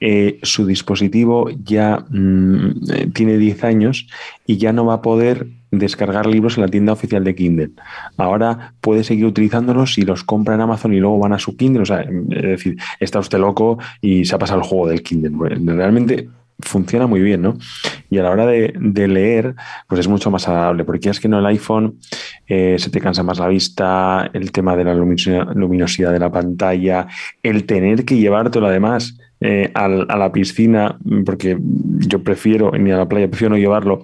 eh, su dispositivo ya mm, eh, tiene 10 años y ya no va a poder descargar libros en la tienda oficial de Kindle. Ahora puede seguir utilizándolos si los compra en Amazon y luego van a su Kindle. O sea, es decir, está usted loco y se ha pasado el juego del Kindle. Realmente funciona muy bien, ¿no? Y a la hora de, leer, pues es mucho más agradable, porque es que no el iPhone eh, se te cansa más la vista, el tema de la luminosidad, de la pantalla, el tener que llevártelo además eh, al- a la piscina, porque yo prefiero, ni a la playa, prefiero no llevarlo.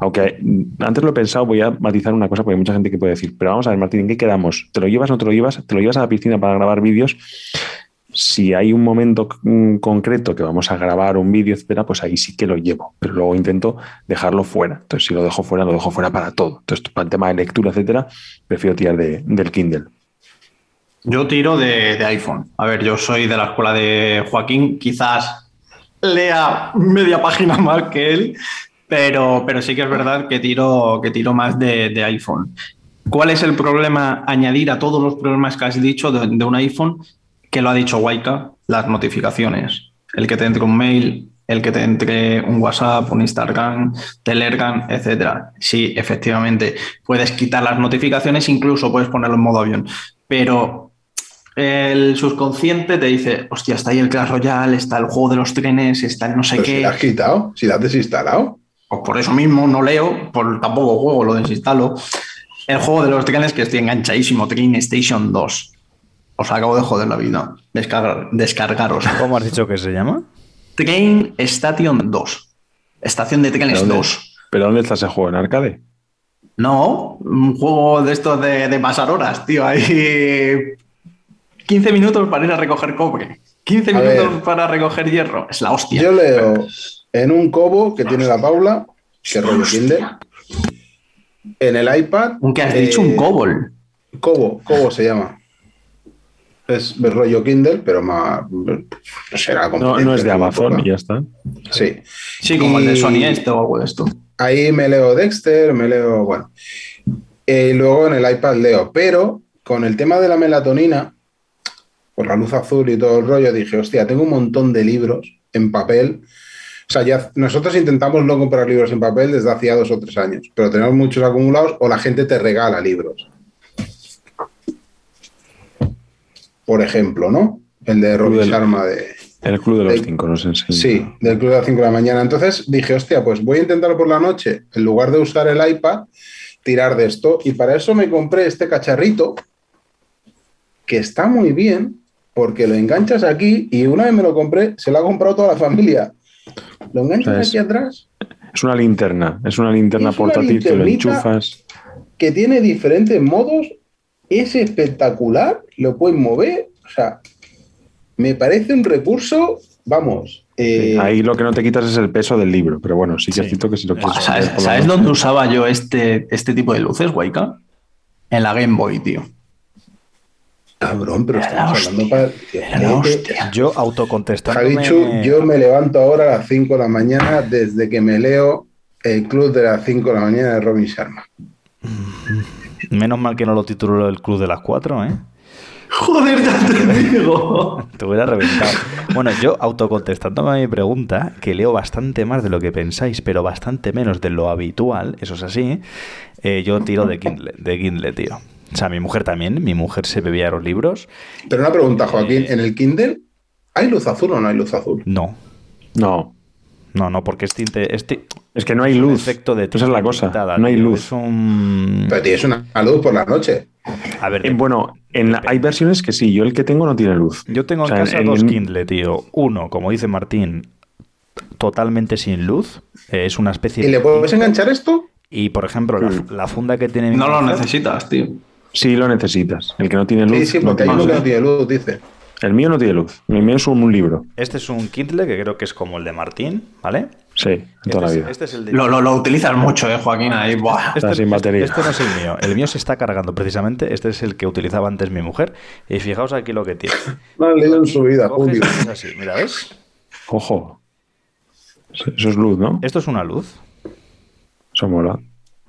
Aunque antes lo he pensado, voy a matizar una cosa, porque hay mucha gente que puede decir, pero vamos a ver, Martín, ¿en qué quedamos? ¿Te lo llevas o no te lo llevas? ¿Te lo llevas a la piscina para grabar vídeos? Si hay un momento mm, concreto que vamos a grabar un vídeo, etcétera, pues ahí sí que lo llevo, pero luego intento dejarlo fuera. Entonces, si lo dejo fuera, lo dejo fuera para todo. Entonces, para el tema de lectura, etcétera, prefiero tirar de- del Kindle. Yo tiro de, iPhone. A ver, yo soy de la escuela de Joaquín, quizás lea media página más que él, pero, pero sí que es verdad que tiro, que tiro más de, iPhone. ¿Cuál es el problema añadir a todos los problemas que has dicho de un iPhone que lo ha dicho Waika? Las notificaciones. El que te entre un mail, el que te entre un WhatsApp, un Instagram, Telegram, etcétera. Sí, efectivamente, puedes quitar las notificaciones, incluso puedes ponerlo en modo avión. Pero el subconsciente te dice, hostia, está ahí el Clash Royale, está el juego de los trenes, está el no sé Pero si qué. la has quitado, si la has desinstalado. Pues por eso mismo no leo, por tampoco juego, lo desinstalo. El juego de los trenes que estoy enganchadísimo, Train Station 2. Os acabo de joder la vida. Descargar, descargaros. ¿Cómo has dicho que se llama? Train Station 2. Estación de ¿Pero trenes dónde, 2. ¿Pero dónde está ese juego? ¿En arcade? No, un juego de estos de, de pasar horas, tío. Hay 15 minutos para ir a recoger cobre. 15 A minutos ver. para recoger hierro. Es la hostia. Yo leo en un cobo que tiene la Paula, que es rollo. En el iPad. ¿Un que has eh, dicho? Un cobol. Cobo, Cobo se llama. Es rollo Kindle, pero más. Será No, no es de Amazon y ya está. Sí. Sí, como el de Sony este o algo de esto. Ahí me leo Dexter, me leo. Bueno. Eh, Y luego en el iPad leo. Pero con el tema de la melatonina, por la luz azul y todo el rollo, dije, hostia, tengo un montón de libros en papel. O sea, ya nosotros intentamos no comprar libros en papel desde hacía dos o tres años, pero tenemos muchos acumulados o la gente te regala libros. Por ejemplo, ¿no? El de Robin del- Sharma de, El Club de los Cinco nos enseña. Sí, del club de las 5 de la mañana. Entonces dije, hostia, pues voy a intentar por la noche, en lugar de usar el iPad, tirar de esto. Y para eso me compré este cacharrito, que está muy bien, porque lo enganchas aquí y una vez me lo compré, se lo ha comprado toda la familia. Lo enganchas aquí atrás, Es una linterna. Es una linterna Es una portátil que lo enchufas. que tiene diferentes modos, es espectacular, lo puedes mover, o sea, me parece un recurso, vamos. eh, Ahí lo que no te quitas es el peso del libro. Pero bueno, sí que es Sí. cierto que si lo quieres. ¿Sabes, dónde usaba yo este, este tipo de luces, Waika? En la Game Boy, tío. Cabrón, pero Era estamos hostia, hablando para. era la hostia. Yo autocontestándome... Javichu, yo me levanto ahora a las 5 de la mañana desde que me leo el club de las 5 de la mañana de Robin Sharma. Menos mal que no lo tituló el Club de las Cuatro, ¿eh? Joder, ya te digo. Te hubiera reventado. Bueno, yo autocontestándome a mi pregunta, que leo bastante más de lo que pensáis, pero bastante menos de lo habitual, eso es así, eh, yo tiro de Kindle, de Kindle, tío. O sea, mi mujer también, mi mujer se bebía los libros. Pero una pregunta, Joaquín, ¿en el Kindle hay luz azul o no hay luz azul? No, No. No, no, porque es tinte... Es que no hay luz. efecto de Esa es la cosa. limitada, no hay tío. luz. Es un... Pero tienes una luz por la noche. A ver, Eh, bueno, en la- hay versiones que sí. Yo el que tengo no tiene luz. Yo tengo O sea, en casa en- dos en- Kindle, tío. Uno, como dice Martín, totalmente sin luz. eh, es una especie ¿Y le puedes enganchar esto? Y, por ejemplo, la, Mm. la funda que tiene mi No lo mujer- necesitas, tío. Sí lo necesitas. El que no tiene luz. Sí, sí, no porque hay uno que no tiene luz, dice. El mío no tiene luz. El mío es un, un libro. Este es un Kindle que creo que es como el de Martín, ¿vale? Sí, en toda la este, vida. es, este es el de... Lo, lo, lo utilizas mucho, eh, Joaquín. Ahí, buah. Está sin batería. Este no es el mío. El mío se está cargando precisamente. Este es el que utilizaba antes mi mujer. Y fijaos aquí lo que tiene. No han leído en su vida, Julio. así. Mira, ¿ves? Ojo. Eso es luz, ¿no? Esto es una luz, Eso mola.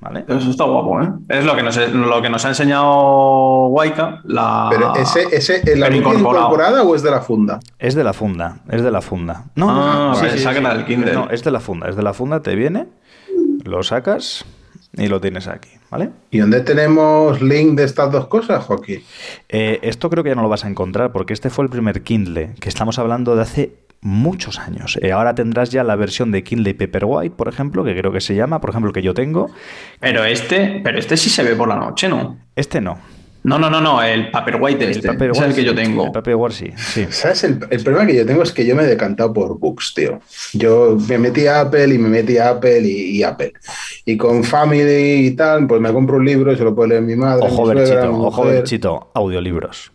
¿Vale? Eso está guapo, ¿eh? Es lo que nos, lo que nos ha enseñado Waika. La... Pero ese, ese, ¿la Pero luz viene incorporado. incorporada o es de la funda? Es de la funda, es de la funda. No, Ah, no, no, sí, sí, sí. del Kindle. No, es de la funda, es de la funda, te viene, lo sacas y lo tienes aquí, ¿vale? ¿Y dónde tenemos link de estas dos cosas, Joaquín? Eh, esto creo que ya no lo vas a encontrar porque este fue el primer Kindle, que estamos hablando de hace muchos años. Eh, ahora tendrás ya la versión de Kindle Paperwhite, por ejemplo, que creo que se llama, por ejemplo, el que yo tengo. Pero este, pero este sí se ve por la noche, ¿no? Este no. No, no, no, no, el Paperwhite este. Paperwhite es el que yo tengo. El Paperwhite sí, sí. ¿Sabes? El, el problema que yo tengo es que yo me he decantado por books, tío. Yo me metí a Apple y me metí a Apple y, y Apple. Y con Family y tal, pues me compro un libro y se lo puede leer mi madre. Ojo, mi suegra, Berchito, ojo. Berchito, audiolibros.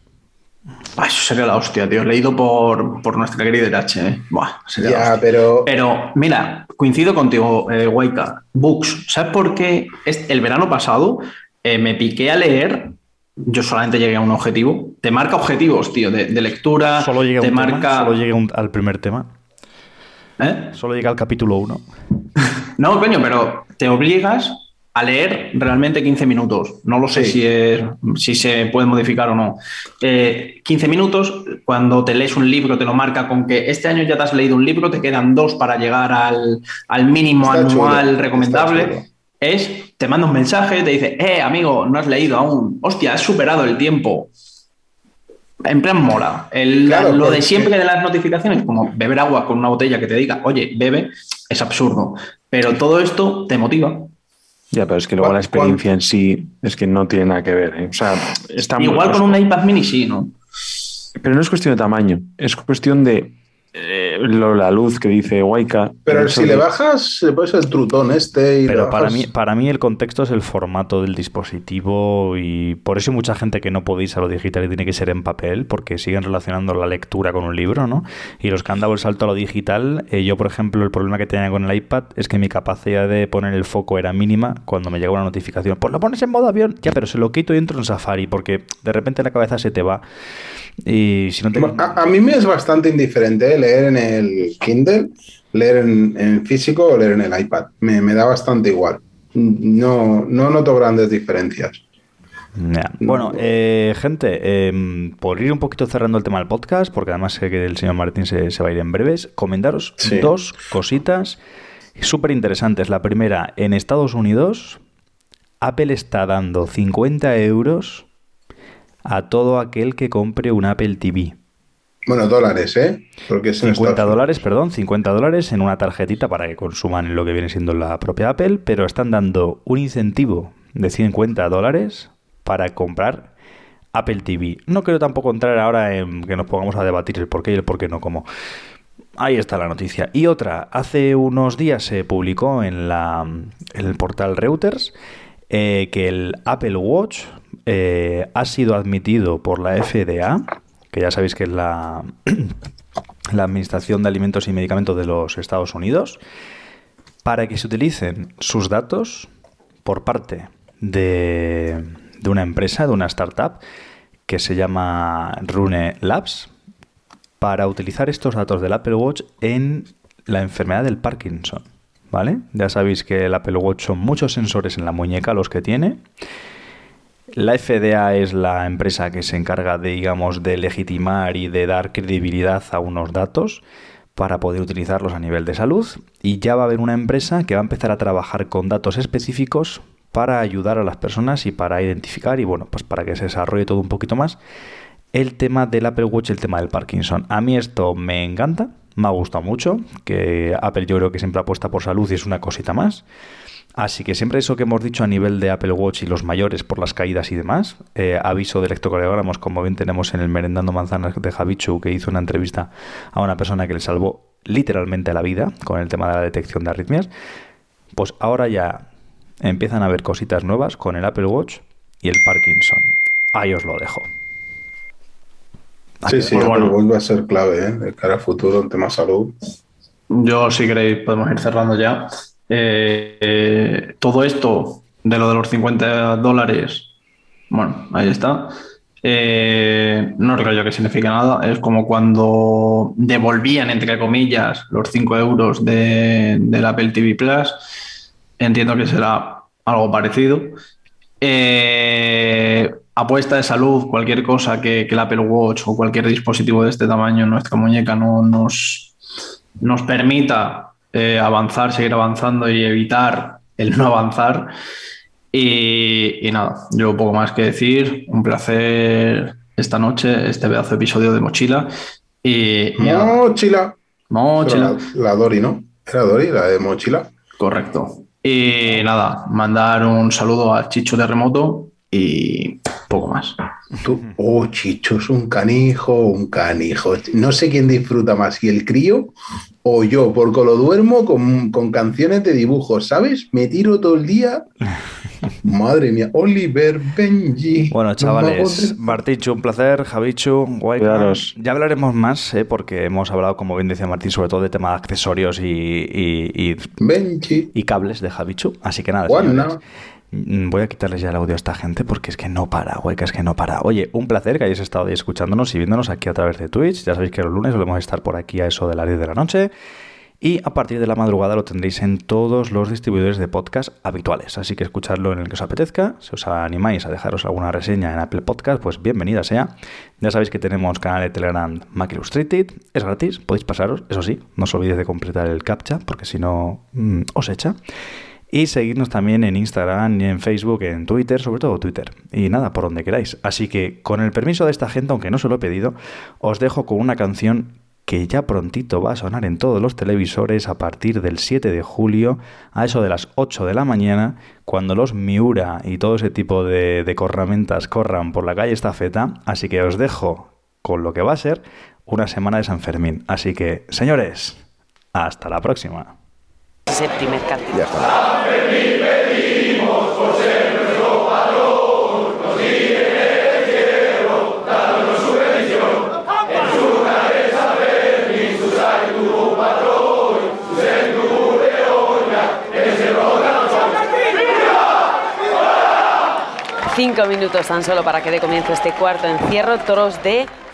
Ah, eso sería la hostia, tío. Leído por, por nuestra querida H, ¿eh? Buah, sería la Ya, hostia. pero Pero mira, coincido contigo, eh, Waika. Books. ¿Sabes por qué? Es- el verano pasado eh, me piqué a leer. Yo solamente llegué a un objetivo. Te marca objetivos, tío, de, de lectura. Solo llega, te un tema, marca. solo llega un- al primer tema. ¿Eh? Solo llega al capítulo 1. No, coño, pero te obligas a leer realmente 15 minutos. No lo sé Sí. si, es, si se puede modificar o no. Eh, 15 minutos, cuando te lees un libro, te lo marca con que este año ya te has leído un libro, te quedan dos para llegar al, al mínimo Está anual chulo, recomendable. Es, te manda un mensaje, te dice, eh, amigo, no has leído aún. Hostia, has superado el tiempo. En plan mora. El- Claro, lo de siempre de las notificaciones, como beber agua con una botella que te diga, oye, bebe, es absurdo. Pero todo esto te motiva. Ya, pero es que luego ¿Cuál- la experiencia en sí es que no tiene nada que ver. ¿eh? O sea, está muy- Igual con un iPad mini sí, ¿no? Pero no es cuestión de tamaño, es cuestión de eh, lo- la luz que dice Waika. Pero si le bajas, le pones el trutón este y Pero para mí, para mí el contexto es el formato del dispositivo y por eso hay mucha gente que no podéis a lo digital y tiene que ser en papel porque siguen relacionando la lectura con un libro, ¿no? Y los que han dado el salto a lo digital, eh, yo por ejemplo el problema que tenía con el iPad es que mi capacidad de poner el foco era mínima cuando me llega una notificación. Pues lo pones en modo avión, ya, pero se lo quito y entro en Safari porque de repente la cabeza se te va y si no te... Bueno, A, a mí me es bastante indiferente ¿eh? leer en el Kindle, leer en, en físico o leer en el iPad. Me, me da bastante igual. No, no noto grandes diferencias. Bueno, eh, gente, eh, por ir un poquito cerrando el tema del podcast, porque además sé que el señor Martín se, se va a ir en breves, comentaros Sí. dos cositas súper interesantes. La primera, en Estados Unidos, Apple está dando 50 euros a todo aquel que compre un Apple TV. Bueno, dólares, ¿eh? Porque es en 50 Estados dólares, perdón, 50 dólares en una tarjetita para que consuman lo que viene siendo la propia Apple, pero están dando un incentivo de 50 dólares para comprar Apple TV. No quiero tampoco entrar ahora en que nos pongamos a debatir el por qué y el por qué no como. Ahí está la noticia. Y otra, hace unos días se publicó en, la, en el portal Reuters eh, que el Apple Watch eh, ha sido admitido por la FDA, que ya sabéis que es la, Administración de Alimentos y Medicamentos de los Estados Unidos, para que se utilicen sus datos por parte de, de una empresa, de una startup, que se llama Rune Labs, para utilizar estos datos del Apple Watch en la enfermedad del Parkinson. ¿Vale? Ya sabéis que el Apple Watch son muchos sensores en la muñeca los que tiene. La FDA es la empresa que se encarga de, digamos, de legitimar y de dar credibilidad a unos datos para poder utilizarlos a nivel de salud. Y ya va a haber una empresa que va a empezar a trabajar con datos específicos para ayudar a las personas y para identificar y, bueno, pues para que se desarrolle todo un poquito más el tema del Apple Watch, el tema del Parkinson. A mí esto me encanta, me ha gustado mucho, que Apple yo creo que siempre apuesta por salud y es una cosita más. Así que siempre eso que hemos dicho a nivel de Apple Watch y los mayores por las caídas y demás, eh, aviso de electrocardiogramos, como bien tenemos en el Merendando Manzanas de Javichu, que hizo una entrevista a una persona que le salvó literalmente la vida con el tema de la detección de arritmias, pues ahora ya empiezan a haber cositas nuevas con el Apple Watch y el Parkinson. Ahí os lo dejo. Sí, sí, Pues Apple bueno. Watch va a ser clave, ¿eh? De cara a futuro, en tema salud. Yo, si queréis, podemos ir cerrando ya. Eh, todo esto de lo de los 50 dólares, bueno, ahí está. Eh, no creo yo que signifique nada. Es como cuando devolvían, entre comillas, los 5 euros de, del Apple TV Plus. Entiendo que será algo parecido. Eh, apuesta de salud, cualquier cosa que, que el Apple Watch o cualquier dispositivo de este tamaño nuestra muñeca no nos, nos permita eh, avanzar, seguir avanzando y evitar el no avanzar. Y, y nada, yo poco más que decir. Un placer esta noche, este pedazo de episodio de Mochila. Y, Mochila. Mochila. La, la Dori, ¿no? Era Dori, la de Mochila. Correcto. Y nada, mandar un saludo a Chicho Terremoto y poco más. Tú, oh, Chicho, es un canijo, un canijo. No sé quién disfruta más, si el crío o yo, porque lo duermo con, con canciones de dibujos, ¿sabes? Me tiro todo el día. Madre mía, Oliver Benji. Bueno, chavales, Martichu, un placer, Javichu, guay. Cuidaros. Ya hablaremos más, ¿eh? porque hemos hablado, como bien decía Martín, sobre todo de tema de accesorios y, y- y- Benji. y cables de Javichu. Así que nada, Juana. señores, voy a quitarles ya el audio a esta gente porque es que no para, que es que no para. Oye, un placer que hayáis estado ahí escuchándonos y viéndonos aquí a través de Twitch. Ya sabéis que los lunes solemos estar por aquí a eso de las 10 de la noche. Y a partir de la madrugada lo tendréis en todos los distribuidores de podcast habituales. Así que escuchadlo en el que os apetezca. Si os animáis a dejaros alguna reseña en Apple Podcast, pues bienvenida sea. Ya sabéis que tenemos canal de Telegram Mac Illustrated. Es gratis, podéis pasaros. Eso sí, no os olvidéis de completar el captcha, porque si no, mm, os echa. Y seguirnos también en Instagram, en Facebook, en Twitter, sobre todo Twitter. Y nada, por donde queráis. Así que, con el permiso de esta gente, aunque no se lo he pedido, os dejo con una canción que ya prontito va a sonar en todos los televisores a partir del 7 de julio, a eso de las 8 de la mañana, cuando los Miura y todo ese tipo de, de corramentas corran por la calle estafeta. Así que os dejo con lo que va a ser una semana de San Fermín. Así que, señores, hasta la próxima. Ese primer canto. Ya está. Cinco minutos tan solo para que dé comienzo este cuarto encierro. Toros de.